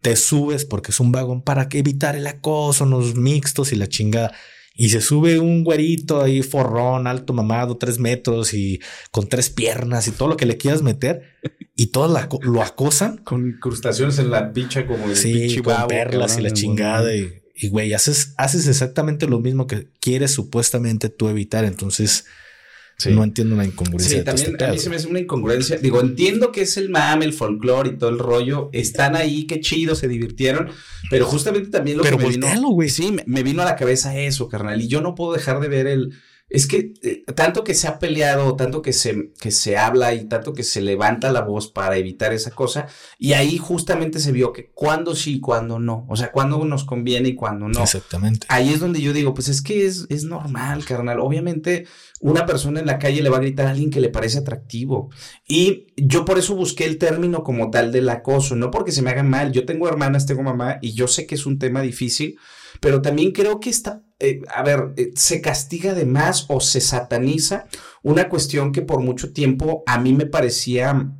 te subes porque es un vagón para evitar el acoso, los mixtos y la chingada. Y se sube un güerito ahí forrón, alto mamado, tres metros y con tres piernas y todo lo que le quieras meter. Y todos lo acosan. Con incrustaciones en la picha como el sí, con perlas y la chingada. Y, y güey, haces, haces exactamente lo mismo que quieres supuestamente tú evitar. Entonces, No entiendo la incongruencia. Sí, también este a mí se me hace una incongruencia. Digo, entiendo que es el mame, el folclore y todo el rollo. Están ahí, qué chido, se divirtieron. Pero justamente también lo que me vino. Sí, me vino a la cabeza eso, carnal. Y yo no puedo dejar de ver el es que eh, tanto que se ha peleado, tanto que se, que se habla y tanto que se levanta la voz para evitar esa cosa, y ahí justamente se vio que cuando sí y cuando no, o sea, cuando nos conviene y cuando no. Exactamente. Ahí es donde yo digo, pues es que es, es normal, carnal. Obviamente, una persona en la calle le va a gritar a alguien que le parece atractivo. Y yo por eso busqué el término como tal del acoso, no porque se me haga mal. Yo tengo hermanas, tengo mamá, y yo sé que es un tema difícil, pero también creo que está eh, a ver, eh, se castiga de más o se sataniza una cuestión que por mucho tiempo a mí me parecía,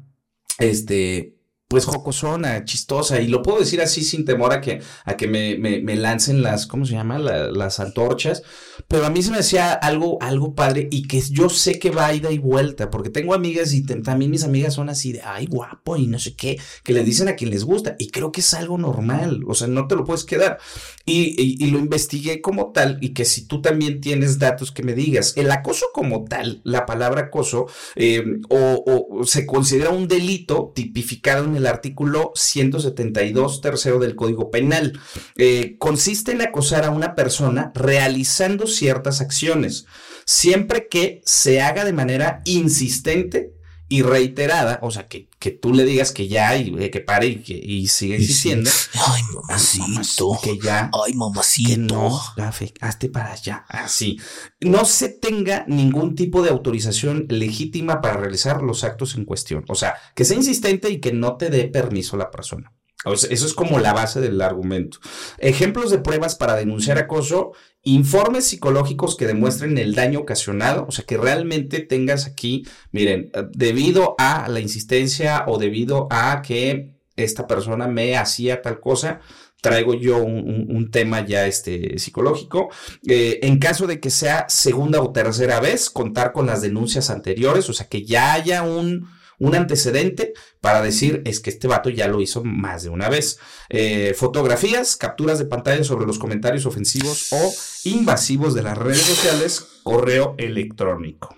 este, pues jocosona, chistosa, y lo puedo decir así sin temor a que, a que me, me, lancen las, ¿cómo se llama? las antorchas, pero a mí se me hacía algo, algo padre y que yo sé que va a ida y vuelta, porque tengo amigas y también mis amigas son así de, ay, guapo y no sé qué, que le dicen a quien les gusta, y creo que es algo normal, o sea, no te lo puedes quedar. Y, y, lo investigué como tal, y que si tú también tienes datos que me digas, el acoso como tal, la palabra acoso, eh, o, o se considera un delito tipificado en el artículo 172 tercero del Código Penal. Eh, consiste en acosar a una persona realizando ciertas acciones, siempre que se haga de manera insistente y reiterada, o sea, que, que tú le digas que ya y que pare y, que, y sigue insistiendo. Ay, mamacito. Que ya. Ay, mamacito. Que no, gafe, hazte para allá. Así. No se tenga ningún tipo de autorización legítima para realizar los actos en cuestión. O sea, que sea insistente y que no te dé permiso la persona eso es como la base del argumento. Ejemplos de pruebas para denunciar acoso, informes psicológicos que demuestren el daño ocasionado, o sea, que realmente tengas aquí, miren, debido a la insistencia o debido a que esta persona me hacía tal cosa, traigo yo un, tema ya este, psicológico. Eh, en caso de que sea segunda o tercera vez, contar con las denuncias anteriores, o sea, que ya haya un un antecedente para decir es que este vato ya lo hizo más de una vez. Eh, fotografías, capturas de pantalla sobre los comentarios ofensivos o invasivos de las redes sociales, correo electrónico.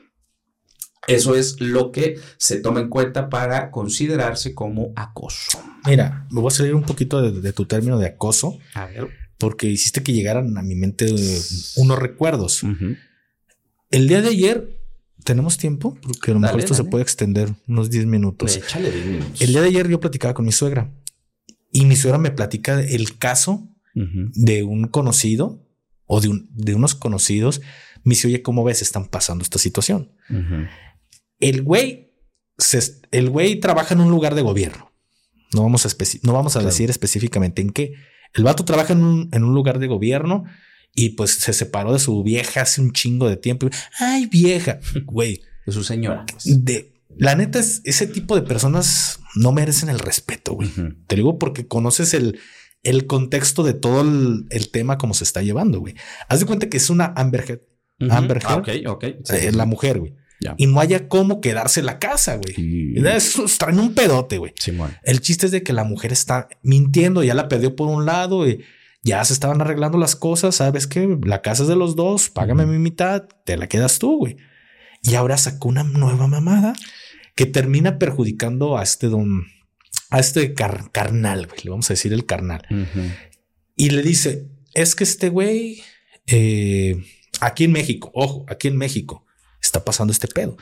Eso es lo que se toma en cuenta para considerarse como acoso. Mira, me voy a salir un poquito de, tu término de acoso. A ver. Porque hiciste que llegaran a mi mente unos recuerdos. El día de ayer ¿Tenemos tiempo? Porque a lo mejor esto se puede extender unos 10 minutos. échale El día de ayer yo platicaba con mi suegra y mi suegra me platica el caso de un conocido o de, un, de unos conocidos. Me dice, oye, ¿cómo ves? Están pasando esta situación. El güey, el güey trabaja en un lugar de gobierno. No vamos a, no vamos a decir específicamente en qué. El vato trabaja en un, en un lugar de gobierno y pues se separó de su vieja hace un chingo de tiempo. Ay, vieja, güey. De su señora. De la neta es ese tipo de personas no merecen el respeto, güey. Te digo porque conoces el, el contexto de todo el, tema como se está llevando, güey. Haz de cuenta que es una Amber Amber ah, ok, ok. Eh, la mujer, güey. Y no haya cómo quedarse en la casa, güey. Sí. traen un pedote, güey. El chiste es de que la mujer está mintiendo, ya la perdió por un lado y ya se estaban arreglando las cosas, ¿sabes qué? La casa es de los dos, págame mi mitad, te la quedas tú, güey. Y ahora sacó una nueva mamada que termina perjudicando a este don, a este carnal, güey, le vamos a decir el carnal. Y le dice, es que este güey, eh, aquí en México, ojo, aquí en México, está pasando este pedo.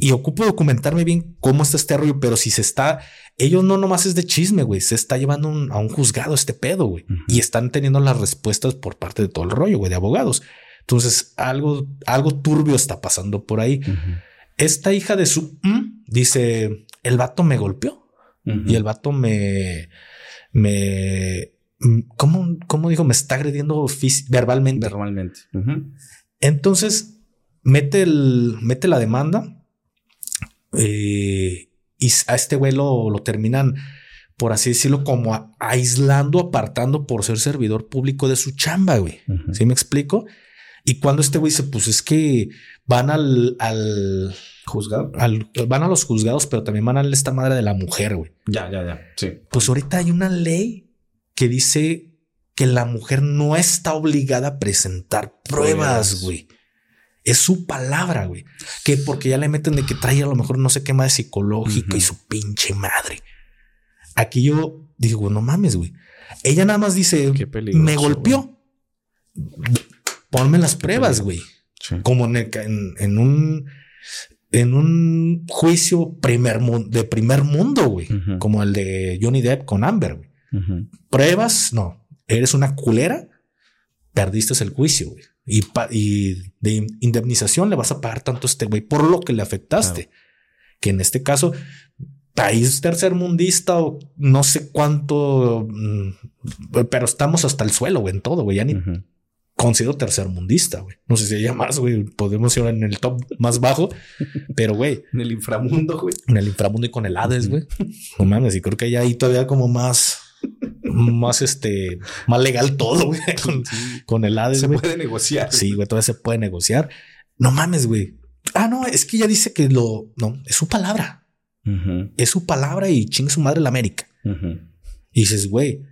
y ocupo documentarme bien cómo está este rollo, pero si se está, ellos no nomás es de chisme, güey, se está llevando a un juzgado este pedo, güey, y están teniendo las respuestas por parte de todo el rollo, güey, de abogados. Entonces, algo, algo turbio está pasando por ahí. Esta hija de su mm, dice, el vato me golpeó y el vato me, me, mm, ¿cómo, cómo dijo? Me está agrediendo verbalmente. Verbalmente. Entonces, mete, el, mete la demanda eh, y a este güey lo, terminan, por así decirlo, como aislando, apartando por ser servidor público de su chamba, güey. ¿Sí me explico? Y cuando este güey dice, pues es que van al, al juzgado, van a los juzgados, pero también van a esta madre de la mujer, güey. Ya, ya, ya. Sí. Pues ahorita hay una ley que dice que la mujer no está obligada a presentar pruebas, güey. Es su palabra, güey. Que porque ya le meten de que trae a lo mejor no sé qué más psicológico y su pinche madre. Aquí yo digo, no mames, güey. Ella nada más dice, me golpeó. Ponme las pruebas, güey. Como en, un en un juicio primer de primer mundo, güey, como el de Johnny Depp con Amber. Güey. Pruebas, no. Eres una culera, perdiste el juicio, güey. Y, y, de indemnización le vas a pagar tanto a este güey por lo que le afectaste. Que en este caso, país tercermundista o no sé cuánto, mm, pero estamos hasta el suelo, güey, en todo, güey. Ya ni considero tercermundista, güey. No sé si hay más, güey. Podemos ir en el top más bajo, pero güey. En el inframundo, güey. En el inframundo y con el Hades, güey. No mames, y creo que hay ahí todavía como más, más este, más legal todo, güey. Con, el Hades. Se puede negociar. Sí, güey, todavía se puede negociar. No mames, güey. Ah, no, es que ya dice que lo, no, es su palabra. Es su palabra y ching su madre la América. Y dices, güey,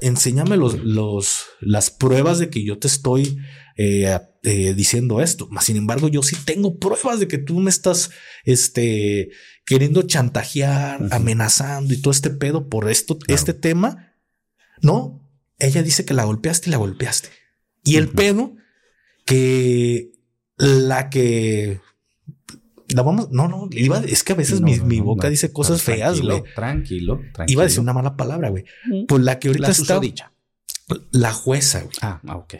enséñame los, los, las pruebas de que yo te estoy eh, eh, diciendo esto. sin embargo, yo sí tengo pruebas de que tú me estás este, queriendo chantajear, amenazando y todo este pedo por esto, este tema. No, ella dice que la golpeaste y la golpeaste. Y el pedo que la que la vamos, no, no, iba, es que a veces mi, boca dice cosas feas, güey. Tranquilo, tranquilo, Iba a decir una mala palabra, güey. Pues la que ahorita la está. Dicha. La jueza, güey. Ah, ah, ok.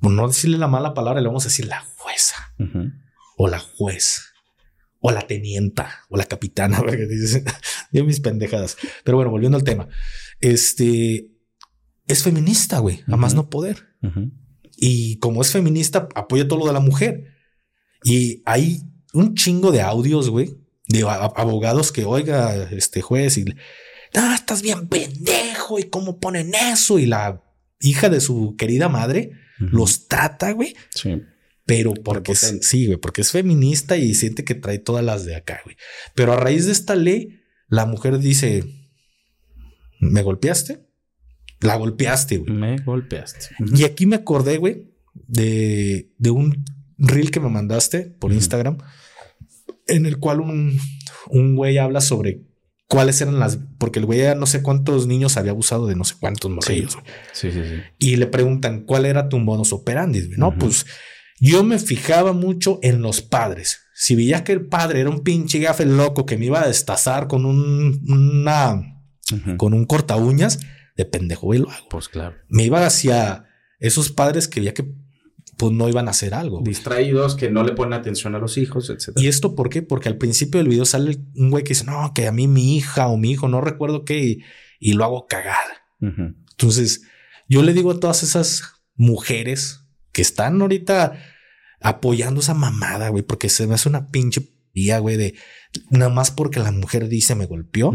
Por no decirle la mala palabra, le vamos a decir la jueza. O la juez. O la tenienta. O la capitana, porque dices, yo mis pendejadas. Pero bueno, volviendo al tema. Este es feminista, güey. A más no poder. Y como es feminista, apoya todo lo de la mujer. Y hay un chingo de audios, güey, de abogados que oiga este juez y ah, estás bien pendejo y cómo ponen eso y la hija de su querida madre los trata, güey. Sí. Pero porque sí, güey, porque es feminista y siente que trae todas las de acá, güey. Pero a raíz de esta ley, la mujer dice, ¿me golpeaste? La golpeaste, güey. Me golpeaste. Y aquí me acordé, güey, de, de un reel que me mandaste por Instagram, en el cual un, un güey habla sobre cuáles eran las, porque el güey ya no sé cuántos niños había abusado de no sé cuántos morrillos. Sí, sí, sí, Y le preguntan cuál era tu modus operandi. No, pues yo me fijaba mucho en los padres. Si veía que el padre era un pinche gafe loco que me iba a destazar con un, una, con un corta uñas, de pendejo y lo hago. Pues claro. Me iba hacia esos padres que veía que pues no iban a hacer algo. Distraídos, que no le ponen atención a los hijos, etc. ¿Y esto por qué? Porque al principio del video sale un güey que dice, no, que a mí mi hija o mi hijo, no recuerdo qué, y, lo hago cagar. Entonces, yo le digo a todas esas mujeres que están ahorita apoyando esa mamada, güey, porque se me hace una pinche día, güey, de nada más porque la mujer dice me golpeó,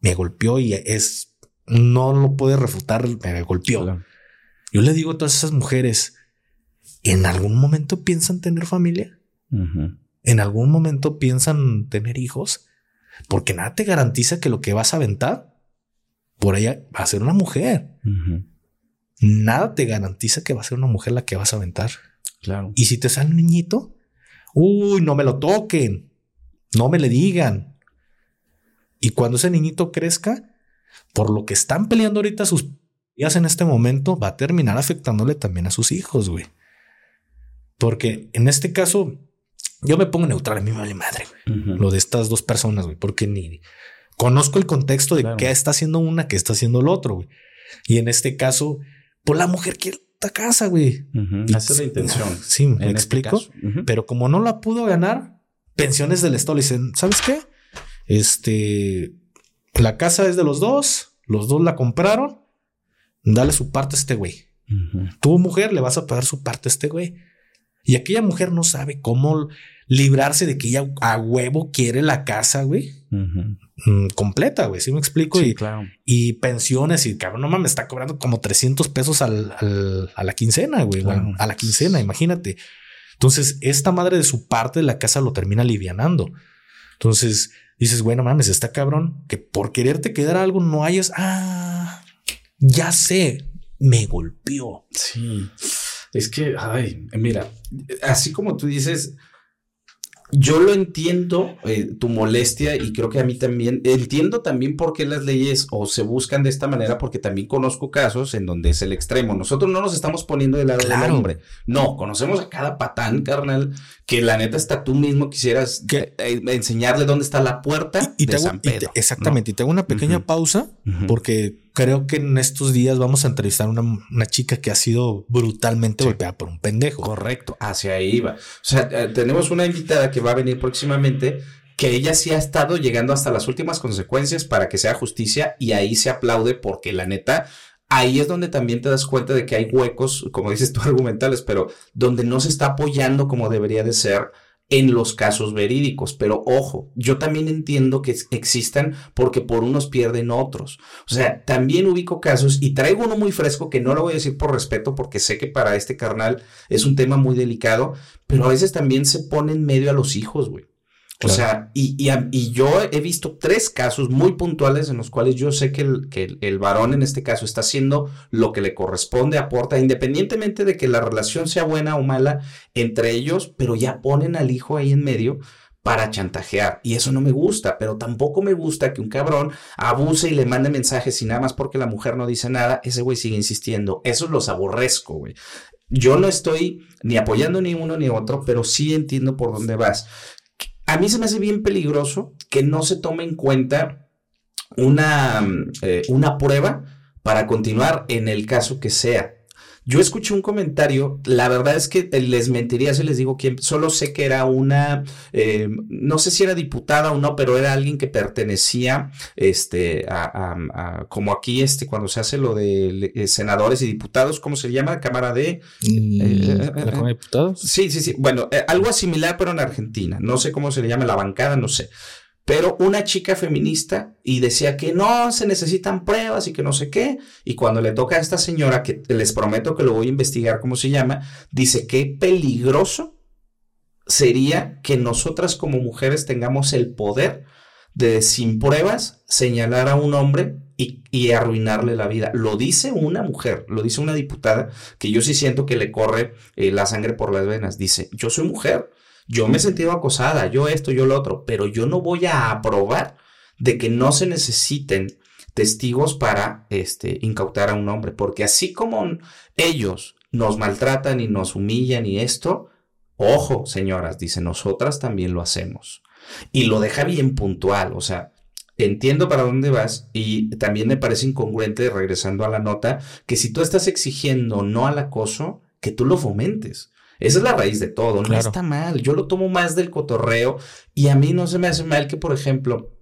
me golpeó y es, no lo puede refutar, me golpeó. Yo le digo a todas esas mujeres, ¿En algún momento piensan tener familia? ¿En algún momento piensan tener hijos? Porque nada te garantiza que lo que vas a aventar por ella va a ser una mujer. Nada te garantiza que va a ser una mujer la que vas a aventar. Claro. Y si te sale un niñito, uy, no me lo toquen, no me le digan. Y cuando ese niñito crezca, por lo que están peleando ahorita sus días en este momento, va a terminar afectándole también a sus hijos, güey. Porque en este caso, yo me pongo neutral, a mí me vale madre, lo de estas dos personas, güey, porque ni conozco el contexto de qué está haciendo una, qué está haciendo el otro, güey. Y en este caso, pues la mujer quiere esta casa, güey. Esa es la intención. Sí, me este explico. Pero como no la pudo ganar, pensiones del Estado le dicen, ¿sabes qué? Este, la casa es de los dos, los dos la compraron, dale su parte a este güey. Tu mujer le vas a pagar su parte a este güey. Y aquella mujer no sabe cómo librarse de que ella a huevo quiere la casa, güey. Mm, completa, güey. Si me explico? y, claro. y pensiones y cabrón, no mames, está cobrando como 300 pesos al, a la quincena, güey. a la quincena, imagínate. Entonces, esta madre de su parte de la casa lo termina alivianando. Entonces, dices, bueno, mames, está cabrón que por quererte quedar algo no hayas. Ah, ya sé, me golpeó. Sí. Es que, ay, mira, así como tú dices, yo lo entiendo, eh, tu molestia, y creo que a mí también, entiendo también por qué las leyes o se buscan de esta manera, porque también conozco casos en donde es el extremo. Nosotros no nos estamos poniendo del lado del hombre. No, conocemos a cada patán, carnal, que la neta está tú mismo quisieras eh, eh, enseñarle dónde está la puerta y, de San Pedro. exactamente, y te hago una pequeña pausa, porque creo que en estos días vamos a entrevistar a una, chica que ha sido brutalmente golpeada por un pendejo. Correcto, hacia ahí va. O sea, eh, tenemos una invitada que va a venir próximamente que ella sí ha estado llegando hasta las últimas consecuencias para que sea justicia y ahí se aplaude porque la neta, ahí es donde también te das cuenta de que hay huecos, como dices tú, argumentales, pero donde no se está apoyando como debería de ser en los casos verídicos. Pero ojo, yo también entiendo que existan porque por unos pierden otros. O sea, también ubico casos y traigo uno muy fresco que no lo voy a decir por respeto porque sé que para este carnal es un tema muy delicado, pero a veces también se pone en medio a los hijos, güey. O sea, y, y, yo he visto tres casos muy puntuales en los cuales yo sé que el, que el, varón en este caso está haciendo lo que le corresponde, aporta, independientemente de que la relación sea buena o mala entre ellos, pero ya ponen al hijo ahí en medio para chantajear. Y eso no me gusta, pero tampoco me gusta que un cabrón abuse y le mande mensajes y nada más porque la mujer no dice nada, ese güey sigue insistiendo. Eso los aborrezco, güey. Yo no estoy ni apoyando ni uno ni otro, pero sí entiendo por dónde vas a mí se me hace bien peligroso que no se tome en cuenta una, eh, una prueba para continuar en el caso que sea. Yo escuché un comentario, la verdad es que les mentiría si les digo quién, solo sé que era una, eh, no sé si era diputada o no, pero era alguien que pertenecía, este, a, como aquí, este, cuando se hace lo de eh, senadores y diputados, ¿cómo se llama? Cámara de... Mm, eh, ¿La Cámara de Diputados? Sí, sí, sí, bueno, algo similar, pero en Argentina, no sé cómo se le llama, la bancada, no sé pero una chica feminista y decía que no se necesitan pruebas y que no sé qué. Y cuando le toca a esta señora, que les prometo que lo voy a investigar cómo se llama, dice que peligroso sería que nosotras como mujeres tengamos el poder de sin pruebas señalar a un hombre y, arruinarle la vida. Lo dice una mujer, lo dice una diputada que yo sí siento que le corre eh, la sangre por las venas. Dice, yo soy mujer yo me he sentido acosada, yo esto, yo lo otro, pero yo no voy a aprobar de que no se necesiten testigos para este, incautar a un hombre, porque así como ellos nos maltratan y nos humillan y esto, ojo, señoras, dice, nosotras también lo hacemos. Y lo deja bien puntual, o sea, entiendo para dónde vas y también me parece incongruente, regresando a la nota, que si tú estás exigiendo no al acoso, que tú lo fomentes. Esa es la raíz de todo, no está mal. Yo lo tomo más del cotorreo y a mí no se me hace mal que, por ejemplo,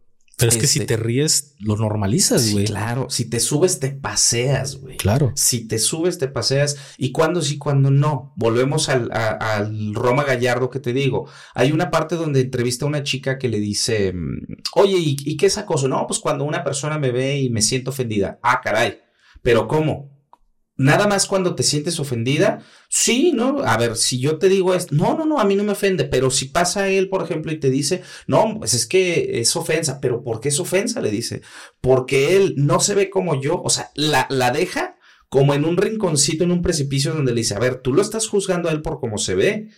pero es que si este te ríes, lo normalizas, güey. claro. Si te subes, te paseas, güey. Claro. Si te subes, te paseas. Y cuando sí, cuando no. Volvemos al, al, Roma Gallardo que te digo. Hay una parte donde entrevista a una chica que le dice, mm, oye, ¿y, ¿y qué es acoso? No, pues cuando una persona me ve y me siento ofendida. Ah, caray. Pero ¿cómo? Nada más cuando te sientes ofendida, sí, ¿no? A ver, si yo te digo esto, no, no, no, a mí no me ofende, pero si pasa él, por ejemplo, y te dice, no, pues es que es ofensa, pero ¿por qué es ofensa? Le dice, porque él no se ve como yo, o sea, la, la deja como en un rinconcito, en un precipicio donde le dice, a ver, tú lo estás juzgando a él por cómo se ve.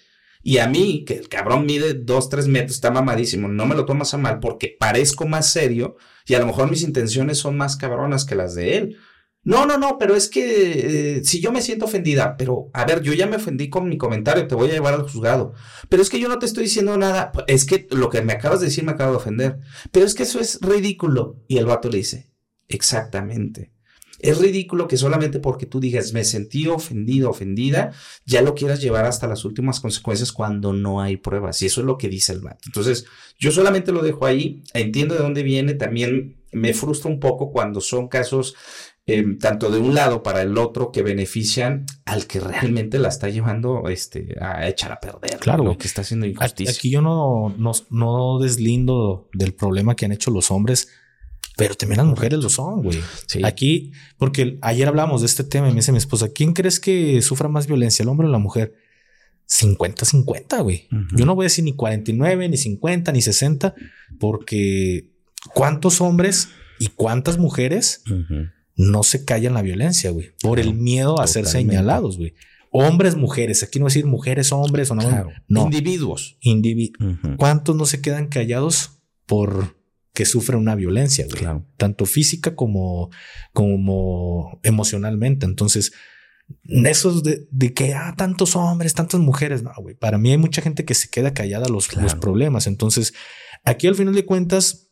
Y a mí, que el cabrón mide dos, tres metros, está mamadísimo, no me lo tomas a mal porque parezco más serio y a lo mejor mis intenciones son más cabronas que las de él. No, no, no, pero es que eh, si yo me siento ofendida, pero a ver, yo ya me ofendí con mi comentario, te voy a llevar al juzgado. Pero es que yo no te estoy diciendo nada, es que lo que me acabas de decir me acabo de ofender. Pero es que eso es ridículo. Y el vato le dice, exactamente. Es ridículo que solamente porque tú digas me sentí ofendido, ofendida, ya lo quieras llevar hasta las últimas consecuencias cuando no hay pruebas. Y eso es lo que dice el vato. Entonces, yo solamente lo dejo ahí, entiendo de dónde viene, también me frustra un poco cuando son casos Em, tanto de un lado para el otro que benefician al que realmente la está llevando este, a echar a perder. Claro. Lo que está haciendo injusticia. Aquí yo no, no, no deslindo del problema que han hecho los hombres, pero también las mujeres lo son, güey. Aquí, porque ayer hablamos de este tema y me dice mi esposa, ¿quién crees que sufra más violencia, el hombre o la mujer? 50-50, güey. Yo no voy a decir ni 49, ni 50, ni 60, porque ¿cuántos hombres y cuántas mujeres no se callan la violencia, güey, por el miedo a ser señalados, güey. hombres, mujeres. Aquí no decir mujeres, hombres o no. No. Individuos. Individuos. ¿Cuántos no se quedan callados por que sufren una violencia, güey? Tanto física como, como emocionalmente. Entonces, eso de, de, que ah, tantos hombres, tantas mujeres. No, güey. Para mí hay mucha gente que se queda callada a los, los problemas. Entonces, aquí al final de cuentas,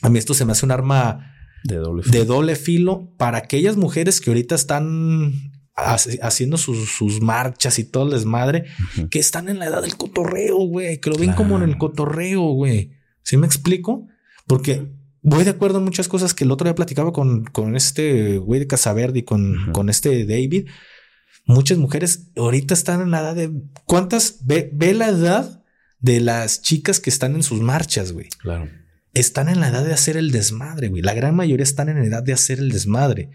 a mí esto se me hace un arma de doble filo, de doble filo para aquellas mujeres que ahorita están haciendo sus, marchas y todo el desmadre, que están en la edad del cotorreo, güey, que lo ven como en el cotorreo, güey. ¿Sí me explico? Porque voy de acuerdo en muchas cosas que el otro día platicaba con, con este güey de Casaverde y con, con este David. Muchas mujeres ahorita están en la edad de cuántas ve, ve la edad de las chicas que están en sus marchas, güey. Claro. Están en la edad de hacer el desmadre, güey. La gran mayoría están en la edad de hacer el desmadre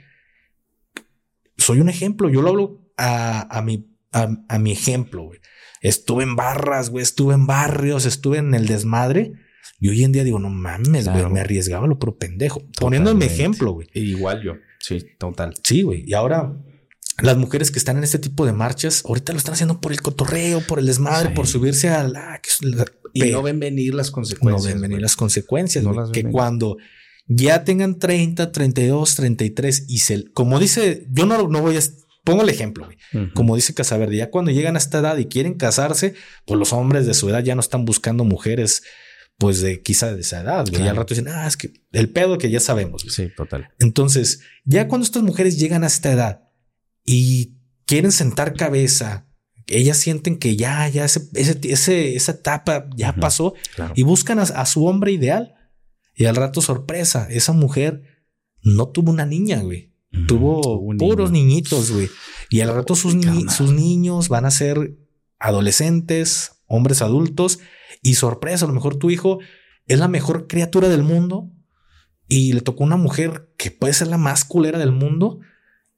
soy un ejemplo. Yo lo hablo a, mi, a, mi ejemplo. Güey. Estuve en barras, güey, estuve en barrios, estuve en el desmadre. Y hoy en día digo, no mames, güey, me arriesgaba lo pro pendejo. Poniendo mi ejemplo, güey. Igual yo. Sí, total. Sí, güey. Y ahora las mujeres que están en este tipo de marchas, ahorita lo están haciendo por el cotorreo, por el desmadre, por subirse a la... y no ven venir las consecuencias. No ven venir las consecuencias. que cuando ya tengan 30, 32, 33 y se, como dice, yo no, no voy a, pongo el ejemplo, como dice Casaverde, ya cuando llegan a esta edad y quieren casarse, pues los hombres de su edad ya no están buscando mujeres pues de quizá de esa edad, Y al rato dicen, ah, es que el pedo que ya sabemos. Sí, total. Entonces, ya cuando estas mujeres llegan a esta edad y quieren sentar cabeza, ellas sienten que ya, ya ese, ese, esa etapa ya pasó y buscan a, su hombre ideal. Y al rato, sorpresa, esa mujer no tuvo una niña, güey. tuvo puros niñitos, güey. Y al rato sus, sus niños van a ser adolescentes, hombres adultos. Y sorpresa, a lo mejor tu hijo es la mejor criatura del mundo y le tocó una mujer que puede ser la más culera del mundo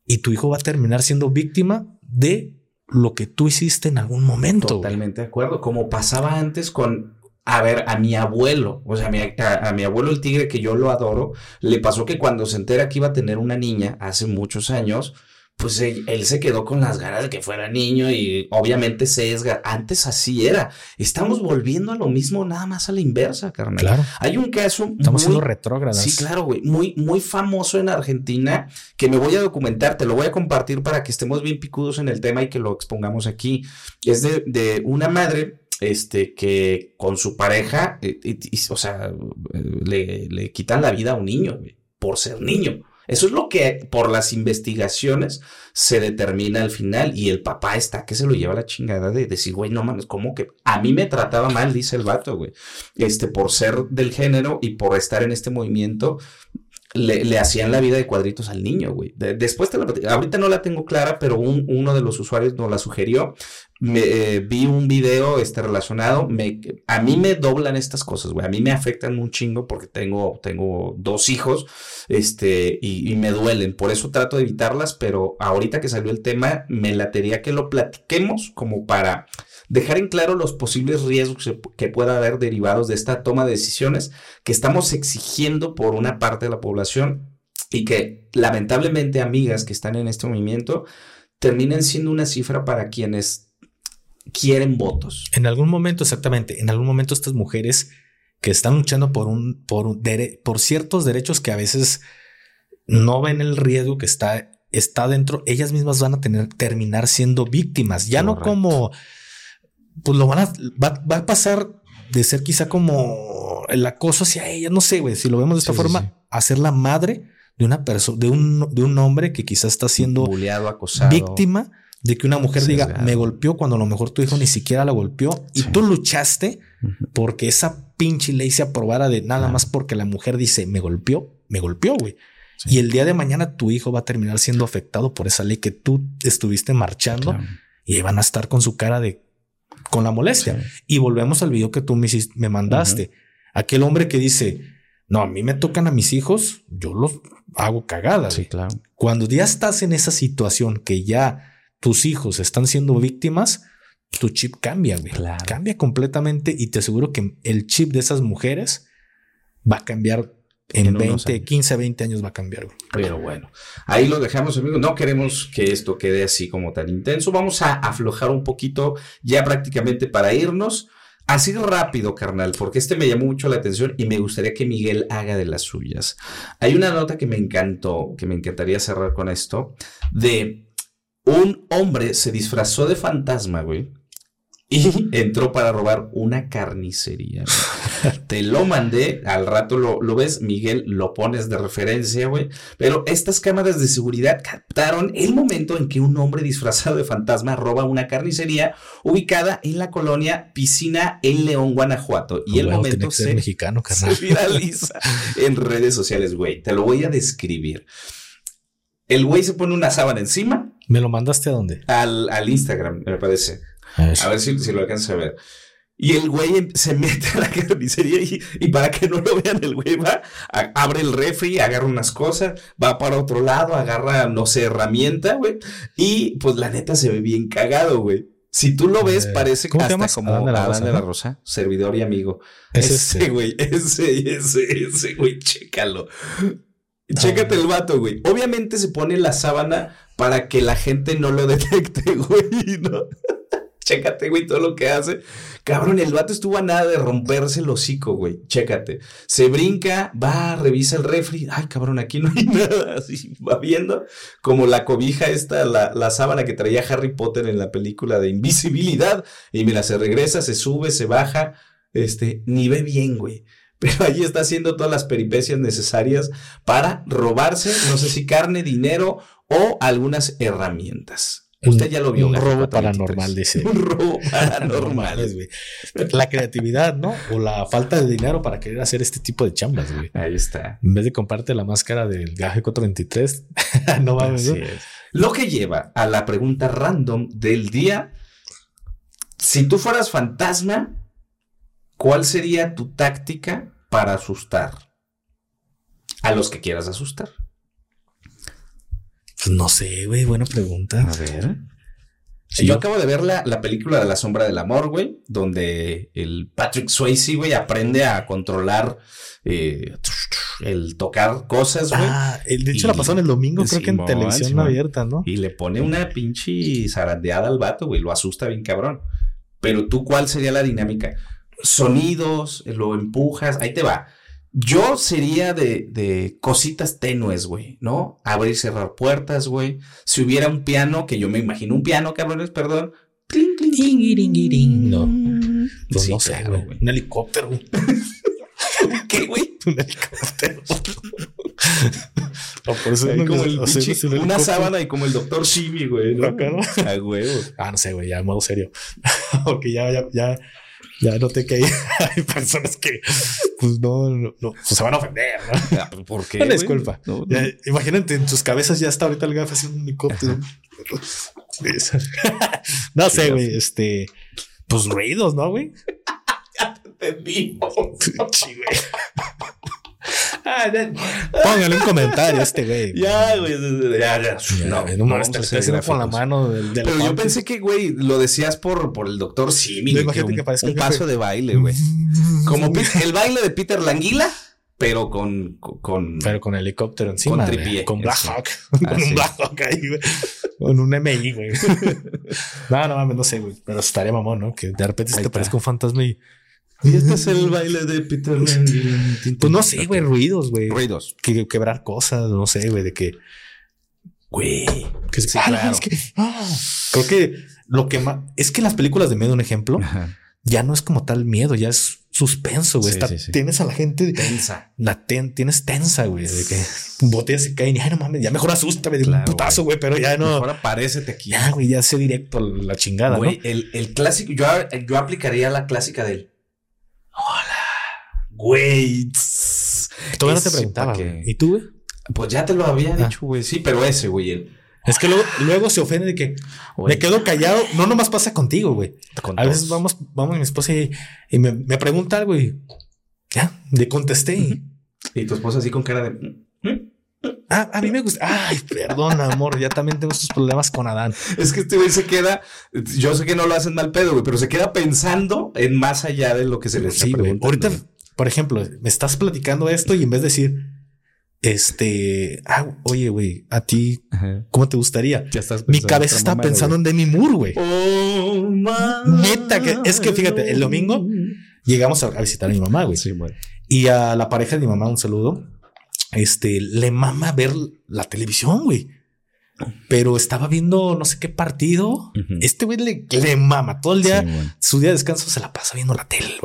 y tu hijo va a terminar siendo víctima de lo que tú hiciste en algún momento. Totalmente de acuerdo. Como pasaba antes con a ver, a mi abuelo, o sea, a mi, abuelo el tigre, que yo lo adoro, le pasó que cuando se entera que iba a tener una niña hace muchos años, pues él, se quedó con las ganas de que fuera niño y obviamente sesga. Antes así era. Estamos volviendo a lo mismo, nada más a la inversa, carnal. Claro. Hay un caso. Estamos siendo retrógradas. Sí, claro, güey. Muy, muy famoso en Argentina que me voy a documentar, te lo voy a compartir para que estemos bien picudos en el tema y que lo expongamos aquí. Es de, de una madre este, que con su pareja, eh, o sea, le, le, quitan la vida a un niño, por ser niño. Eso es lo que por las investigaciones se determina al final y el papá está que se lo lleva la chingada de decir, güey, no mames, ¿cómo que a mí me trataba mal, dice el vato, güey, este, por ser del género y por estar en este movimiento, le, hacían la vida de cuadritos al niño, güey. después te la ahorita no la tengo clara, pero uno de los usuarios nos la sugirió. Me, eh, vi un video este, relacionado. Me, a mí me doblan estas cosas, güey. A mí me afectan un chingo porque tengo, tengo dos hijos este, y, me duelen. Por eso trato de evitarlas, pero ahorita que salió el tema, me latería que lo platiquemos como para dejar en claro los posibles riesgos que pueda haber derivados de esta toma de decisiones que estamos exigiendo por una parte de la población y que lamentablemente amigas que están en este movimiento terminen siendo una cifra para quienes quieren votos. En algún momento, exactamente, en algún momento estas mujeres que están luchando por un, por, por ciertos derechos que a veces no ven el riesgo que está, está dentro, ellas mismas van a tener, terminar siendo víctimas, ya no como pues lo van a, va, a pasar de ser quizá como el acoso hacia ella, no sé, güey, si lo vemos de esta forma, a ser la madre de una persona, de un, de un hombre que quizás está siendo acosado. víctima de que una mujer diga, me golpeó cuando a lo mejor tu hijo ni siquiera la golpeó y tú luchaste porque esa pinche ley se aprobara de nada más porque la mujer dice, me golpeó, me golpeó, güey. Y el día de mañana tu hijo va a terminar siendo afectado por esa ley que tú estuviste marchando y van a estar con su cara de con la molestia. Y volvemos al video que tú me, me mandaste. Aquel hombre que dice, no, a mí me tocan a mis hijos, yo los hago cagada. Sí, claro. Cuando ya estás en esa situación que ya tus hijos están siendo víctimas, tu chip cambia, güey. Cambia completamente y te aseguro que el chip de esas mujeres va a cambiar en, En unos 20, años. 15, 20 años va a cambiar, güey. Pero bueno, ahí lo dejamos, amigos. No queremos que esto quede así como tan intenso. Vamos a aflojar un poquito ya prácticamente para irnos. Así rápido, carnal, porque este me llamó mucho la atención y me gustaría que Miguel haga de las suyas. Hay una nota que me encantó, que me encantaría cerrar con esto, de un hombre se disfrazó de fantasma, güey, y entró para robar una carnicería. güey. Te lo mandé, al rato lo, lo ves, Miguel, lo pones de referencia, güey. Pero estas cámaras de seguridad captaron el momento en que un hombre disfrazado de fantasma roba una carnicería ubicada en la colonia Piscina en León, Guanajuato. Y el momento se, mexicano, se viraliza en redes sociales, güey. Te lo voy a describir. El güey se pone una sábana encima ¿Me lo mandaste a dónde? al, al Instagram, me parece. A ver. A ver si, si lo alcanzas a ver. Y el güey em- se mete a la carnicería y, y para que no lo vean, el güey va, a- abre el refri, agarra unas cosas, va para otro lado, agarra, no sé, herramienta, güey. Y pues la neta se ve bien cagado, güey. Si tú lo ves, Eh, parece ¿cómo te hasta como Adán de la Adán Rosa, de la ¿no? Rosa, servidor y amigo. Es ese, este. güey, ese, ese, ese, güey, chécalo. Chécate el vato, güey. Obviamente se pone la sábana para que la gente no lo detecte, güey. Chécate, güey, todo lo que hace. Cabrón, el vato estuvo a nada de romperse el hocico, güey. Chécate. Se brinca, va, revisa el refri. Ay, cabrón, aquí no hay nada. Así va viendo como la cobija esta, la, la sábana que traía Harry Potter en la película de invisibilidad. Y mira, se regresa, se sube, se baja. Este, ni ve bien, güey. Pero allí está haciendo todas las peripecias necesarias para robarse, no sé si carne, dinero o algunas herramientas. Usted ya lo vio. Un robo 423. paranormal, dice. Un robo paranormal. güey. La creatividad, ¿no? O la falta de dinero para querer hacer este tipo de chambas, güey. Ahí está. En vez de comprarte la máscara del gaje 423, no Así ¿no? es. Lo que lleva a la pregunta random del día. Si tú fueras fantasma, ¿cuál sería tu táctica para asustar a los que quieras asustar? Pues no sé, güey, buena pregunta. ver. Sí, yo acabo de ver la, la película de La Sombra del Amor, güey, donde el Patrick Swayze, güey, aprende a controlar eh, el tocar cosas, güey. Ah, de hecho la Y- pasó en el domingo, creo que en televisión Simón. abierta, ¿no? Y le pone una pinche zarandeada al vato, güey. Lo asusta bien cabrón. Pero tú, ¿cuál sería la dinámica? Sonidos, eh, lo empujas, ahí te va. Yo sería de, de cositas tenues, güey, ¿no? Abrir y cerrar puertas, güey. Si hubiera un piano, que yo me imagino un piano, cabrones, perdón. No. Pues Sí, no sé, claro, güey. Un helicóptero, güey. ¿Qué, güey? Un helicóptero. O por eso no como el pinche- un una sábana y como el doctor Simi, güey, ¿no? ¿no? A huevo. Ah, no sé, güey, ya modo serio. Porque ya, ya, ya, ya noté que hay, hay personas que, pues no, no, no, pues se van a ofender, ¿no? Ah, ¿Por qué? Una disculpa. No. Ya, imagínate, en sus cabezas ya está ahorita el gafe haciendo un helicóptero. no sé, güey, este, pues ruidos, ¿no, güey? Entendimos. Sí, güey. Póngale un comentario a este güey. Ya, güey. Ya, ya. No, No, no, haciendo con la mano del, del Pero yo pensé que, güey, lo decías por, por el doctor Simi. Güey, imagínate un, que parezca un el jefe. paso de baile, güey. Como el baile de Peter Languila, pero con. con Pero con helicóptero encima. Con tripié, Con Black. Hawk. Ah, con sí. un Black Hawk ahí, güey. Con un MI, güey. no, no mames, no sé, güey. Pero estaría mamón, ¿no? Que de repente se te parezca un fantasma y. Y este es el baile de Peter Languila. Pues no sé, güey, ruidos, güey. Ruidos. Que, quebrar cosas, no sé, güey, de que. Güey. que Sí, ah, claro. es que- ah. Creo que lo que más. Es que las películas de miedo, un ejemplo, Ajá. ya no es como tal miedo, ya es suspenso, güey. Sí, Está- sí, sí. Tienes a la gente. Tensa. La ten- tienes tensa, güey, de que botellas se caen y ay, no mames, ya mejor asústame de Claro, un putazo, güey, pero ya no. Mejor aparécete aquí. Ya, güey, ya sé directo la chingada, Güey, el, el clásico, yo, yo aplicaría la clásica del. Güey. Todavía no te preguntaba, que-. ¿Y tú, güey? Pues ya te lo había Ah. dicho, güey. Sí, pero ese, güey. El, Es que luego, luego se ofende de que me quedo callado. No nomás pasa contigo, güey. con A veces vamos, vamos mi esposa y, y me, me pregunta algo y ya, le contesté. y, Y tu esposa así con cara de. "¿Mm? ah, a mí me gusta. Ay, perdón, amor. Ya también tengo estos problemas con Adán. Es que este güey se queda. Yo sé que no lo hacen mal pedo, güey, pero se queda pensando en más allá de lo que se le está Sí. Ahorita. Por ejemplo, me estás platicando esto y en vez de decir, este, ah, oye, güey, a ti, ¿cómo te gustaría? Mi cabeza estaba pensando en Demi Moore, güey. Oh, Neta, que es que fíjate, el domingo llegamos a, visitar a mi mamá, güey. Sí. Y a la pareja de mi mamá, un saludo. Este, le mama ver la televisión, güey pero estaba viendo no sé qué partido. Este güey le, mama todo el día. su día de descanso se la pasa viendo la tele,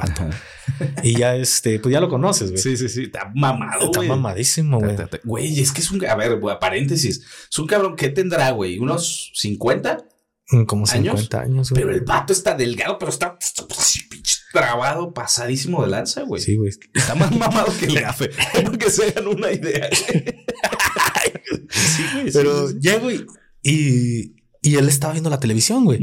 y ya este, pues ya lo conoces, güey. Sí, sí, sí. Está mamado, Está mamadísimo, güey. Güey, es que es un, a ver, güey, paréntesis. Es un cabrón que tendrá, güey, unos 50 mm, como 50 años, güey. Pero el vato está delgado, pero está, trabado, pasadísimo de lanza, güey. Sí, güey. Está más mamado que el gafe. Para que se hagan una idea. Pero llego y, y, él estaba viendo la televisión, güey.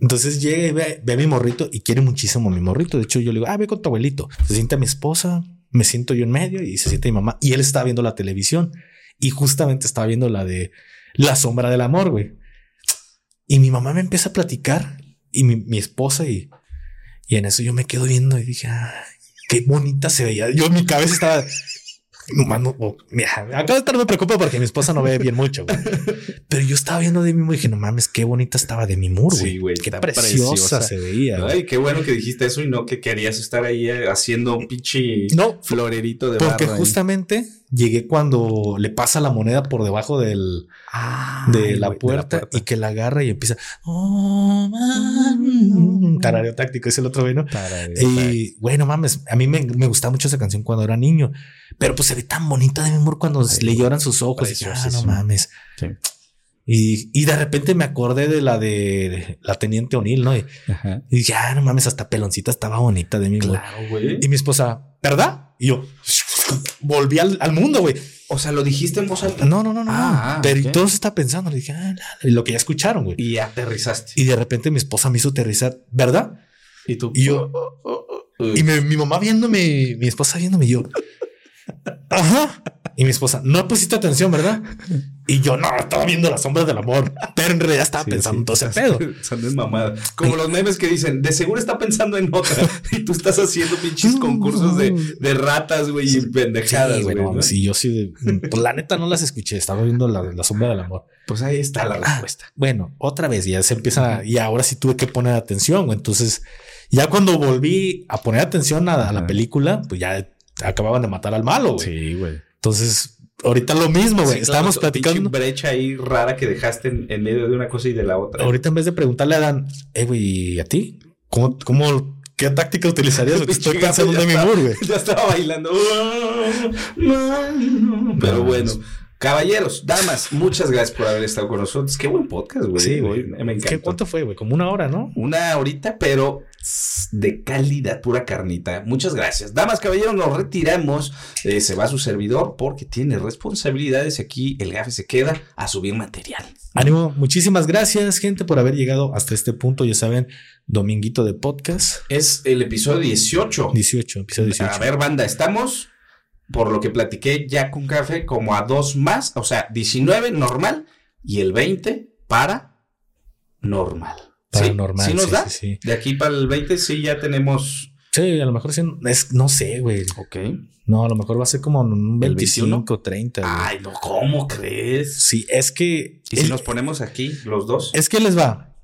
Entonces llega y ve, a mi morrito y quiere muchísimo a mi morrito. De hecho, yo le digo, ah, ve con tu abuelito. Se siente a mi esposa, me siento yo en medio y se siente mi mamá. Y él estaba viendo la televisión y justamente estaba viendo la de La sombra del amor, güey. Y mi mamá me empieza a platicar y mi, esposa y, y en eso yo me quedo viendo y dije, qué bonita se veía. Yo en mi cabeza estaba no, no, mira, acá de estar me preocupa porque mi esposa no ve bien mucho, Pero yo estaba viendo de Moore y dije, no mames, qué bonita estaba de mi güey. Sí, güey. Qué preciosa, se veía. Ay, qué bueno que dijiste eso y no que querías estar ahí eh, haciendo un pinche no, florerito de Porque justamente llegué cuando le pasa la moneda por debajo del de, la puerta, y que la agarra y empieza oh, tarareo táctico es el otro bueno y bueno mames a mí me, me gustaba mucho esa canción cuando era niño pero pues se ve tan bonita de mi amor cuando le lloran sus ojos. Y, ah, no mames. Y, y, de repente me acordé de la de, la teniente O'Neill, ¿no? Y, ah, no mames, hasta peloncita estaba bonita de mi claro, güey. Y mi esposa, ¿verdad? Y yo volví al, mundo, güey. O sea, lo dijiste en voz alta. No, no, no, no. Ah, pero okay. todo se está pensando. Le dije, ah, lo que ya escucharon, güey. Y aterrizaste. Y de repente mi esposa me hizo aterrizar, ¿verdad? Y tú. Y yo. Oh, oh, oh, y mi mamá viéndome, mi esposa viéndome, y yo. Ajá. Y mi esposa, no pusiste atención, ¿verdad? Y yo no, estaba viendo las sombras del amor, pero en realidad estaba pensando en todo ese pedo. Son mamada. Como los memes que dicen, de seguro está pensando en otra y tú estás haciendo pinches concursos de, de ratas, güey, y pendejadas, güey. ¿no? Sí, yo sí, pues la neta no las escuché, estaba viendo la, la sombra del amor. Pues ahí está la respuesta. bueno, otra vez ya se empieza, y ahora sí tuve que poner atención, güey. Entonces, ya cuando volví a poner atención a la película, pues ya acababan de matar al malo, güey. Sí, güey. Entonces, ahorita lo mismo, güey. Estábamos platicando. Una brecha ahí rara que dejaste en, medio de una cosa y de la otra. Ahorita en vez de preguntarle a Dan, eh, güey, ¿y a ti? ¿Cómo, cómo, qué táctica utilizarías? estoy pensando en mi güey. Ya estaba bailando. Pero bueno. Caballeros, damas, muchas gracias por haber estado con nosotros. Qué buen podcast, güey. Sí, güey. Me encanta. ¿Cuánto fue, güey? Como una hora, ¿no? Una horita, pero de calidad, pura carnita. Muchas gracias. Damas, caballeros, nos retiramos. Eh, se va su servidor porque tiene responsabilidades. Aquí el gafe se queda a subir material. Ánimo, muchísimas gracias, gente, por haber llegado hasta este punto. Ya saben, dominguito de podcast. Es el episodio 18. 18, episodio 18. A ver, banda, estamos por lo que platiqué ya con café, como a dos más, o sea, 19 normal y el 20 para normal. Para sí, normal. Sí nos da. De aquí para el 20 sí ya tenemos. Sí, a lo mejor sí, es, no sé, güey. Ok. No, a lo mejor va a ser como un 25, 30. Ay, no, ¿cómo crees? Sí, es que. ¿Y si nos ponemos aquí los dos? Es que les va.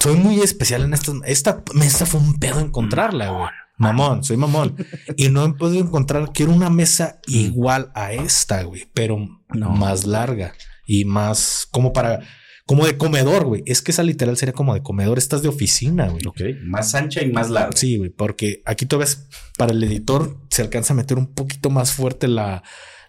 Soy muy especial en estas. Esta mesa fue un pedo encontrarla, güey. Mamón, soy mamón. y no he podido encontrar, quiero una mesa igual a esta, güey, pero más larga y más como para, como de comedor, güey. Es que esa literal sería como de comedor, estas de oficina, güey. Ok, más ancha y más larga. Sí, güey, porque aquí tú ves, para el editor se alcanza a meter un poquito más fuerte la,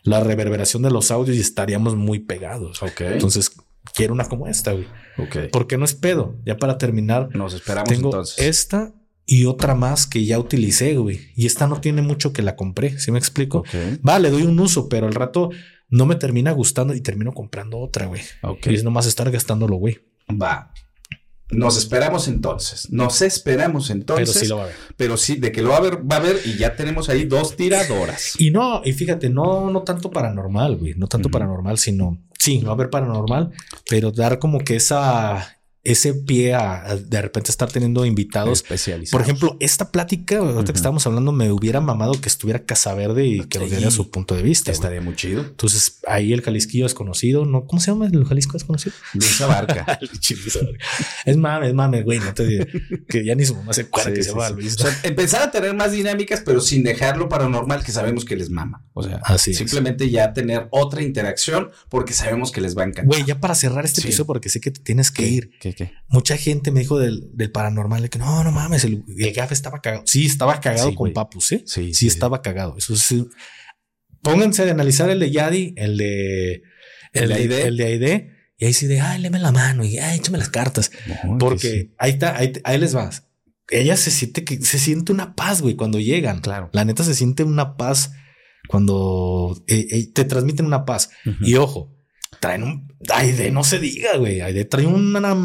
la reverberación de los audios y estaríamos muy pegados. Ok. Entonces, quiero una como esta, güey. Ok. Porque no es pedo. Ya para terminar, nos esperamos tengo entonces. Esta y otra más que ya utilicé, güey. Y esta no tiene mucho que la compré, ¿sí me explico? Vale, doy un uso, pero al rato no me termina gustando y termino comprando otra, güey. Y es nomás estar gastándolo, güey. Va. Nos esperamos entonces. Nos esperamos entonces. Pero sí lo va a ver. Pero sí, de que lo va a ver, va a ver y ya tenemos ahí dos tiradoras. Y no, y fíjate, no, no tanto paranormal, güey. No tanto paranormal, sino sí, va a haber paranormal, pero dar como que esa ese pie a, de repente estar teniendo invitados especializados. Por ejemplo, esta plática, ahorita que estábamos hablando, me hubiera mamado que estuviera Casaverde y que nos diera su punto de vista. Estaría muy chido. Entonces, ahí el Jalisquillo desconocido, ¿no? ¿Cómo se llama el Jalisco desconocido? Luisa Barca. es mame, es mame, güey. No te digo que ya ni su mamá se acuerda que se va Luis. empezar a tener más dinámicas, pero sin dejarlo paranormal, que sabemos que les mama. O sea, simplemente ya tener otra interacción porque sabemos que les va a encantar. Güey, ya para cerrar este episodio, porque sé que te tienes que ir. ¿Qué, qué? Mucha gente me dijo del, del paranormal de que no, no mames, el, el gaf estaba cagado. Sí, estaba cagado con Papus, ¿eh? Sí, sí, estaba cagado. Eso sí. Pónganse a analizar el de Yadi, el de el, de Aide. El de Aide. Y ahí sí de, ay, léeme la mano y ay, échame las cartas. porque ahí está, ahí, ahí les vas. Ella se siente que se siente una paz, güey, cuando llegan. Claro. La neta se siente una paz cuando eh, eh, te transmiten una paz. Y ojo, traen un Aide, no se diga, güey. Aide trae una.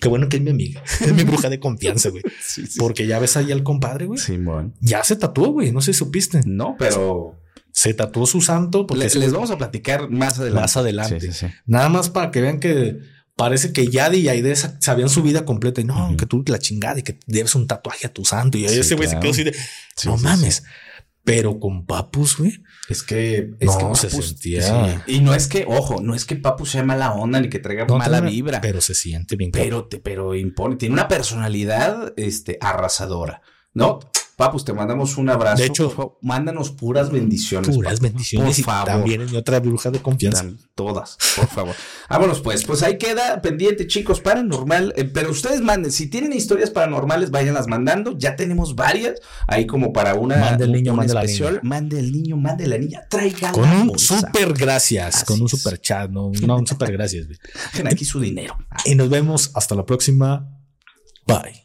qué bueno que es mi amiga. Es mi bruja de confianza, güey. Porque ya ves ahí al compadre, güey. Sí, Ya se tatuó, güey. No sé si supiste. No, pero se tatuó su santo. Porque les, vamos a platicar más adelante. Más adelante. Nada más para que vean que parece que Yadi y Aide sabían su vida completa y no, que tú la chingada y que debes un tatuaje a tu santo. Y ese güey se quedó así de no mames. Pero con Papus, güey. Es que, es que se sentía. Y no es que, ojo, no es que Papus sea mala onda ni que traiga mala vibra. Pero se siente bien. Pero, te, pero impone, tiene una personalidad este, arrasadora, ¿no? Papus, te mandamos un abrazo. De hecho, mándanos puras bendiciones. Puras bendiciones. Por favor. También en otra bruja de confianza. todas, por favor. Vámonos pues. Pues ahí queda pendiente, chicos, paranormal. Eh, pero ustedes manden, si tienen historias paranormales, váyanlas mandando. Ya tenemos varias. Ahí como para una. Mande el niño, mande la niña. Mande el niño, mande la niña. Traigan Con un super gracias. con un super chat. No, no un super gracias. Dejen aquí su dinero. Y nos vemos hasta la próxima. Bye.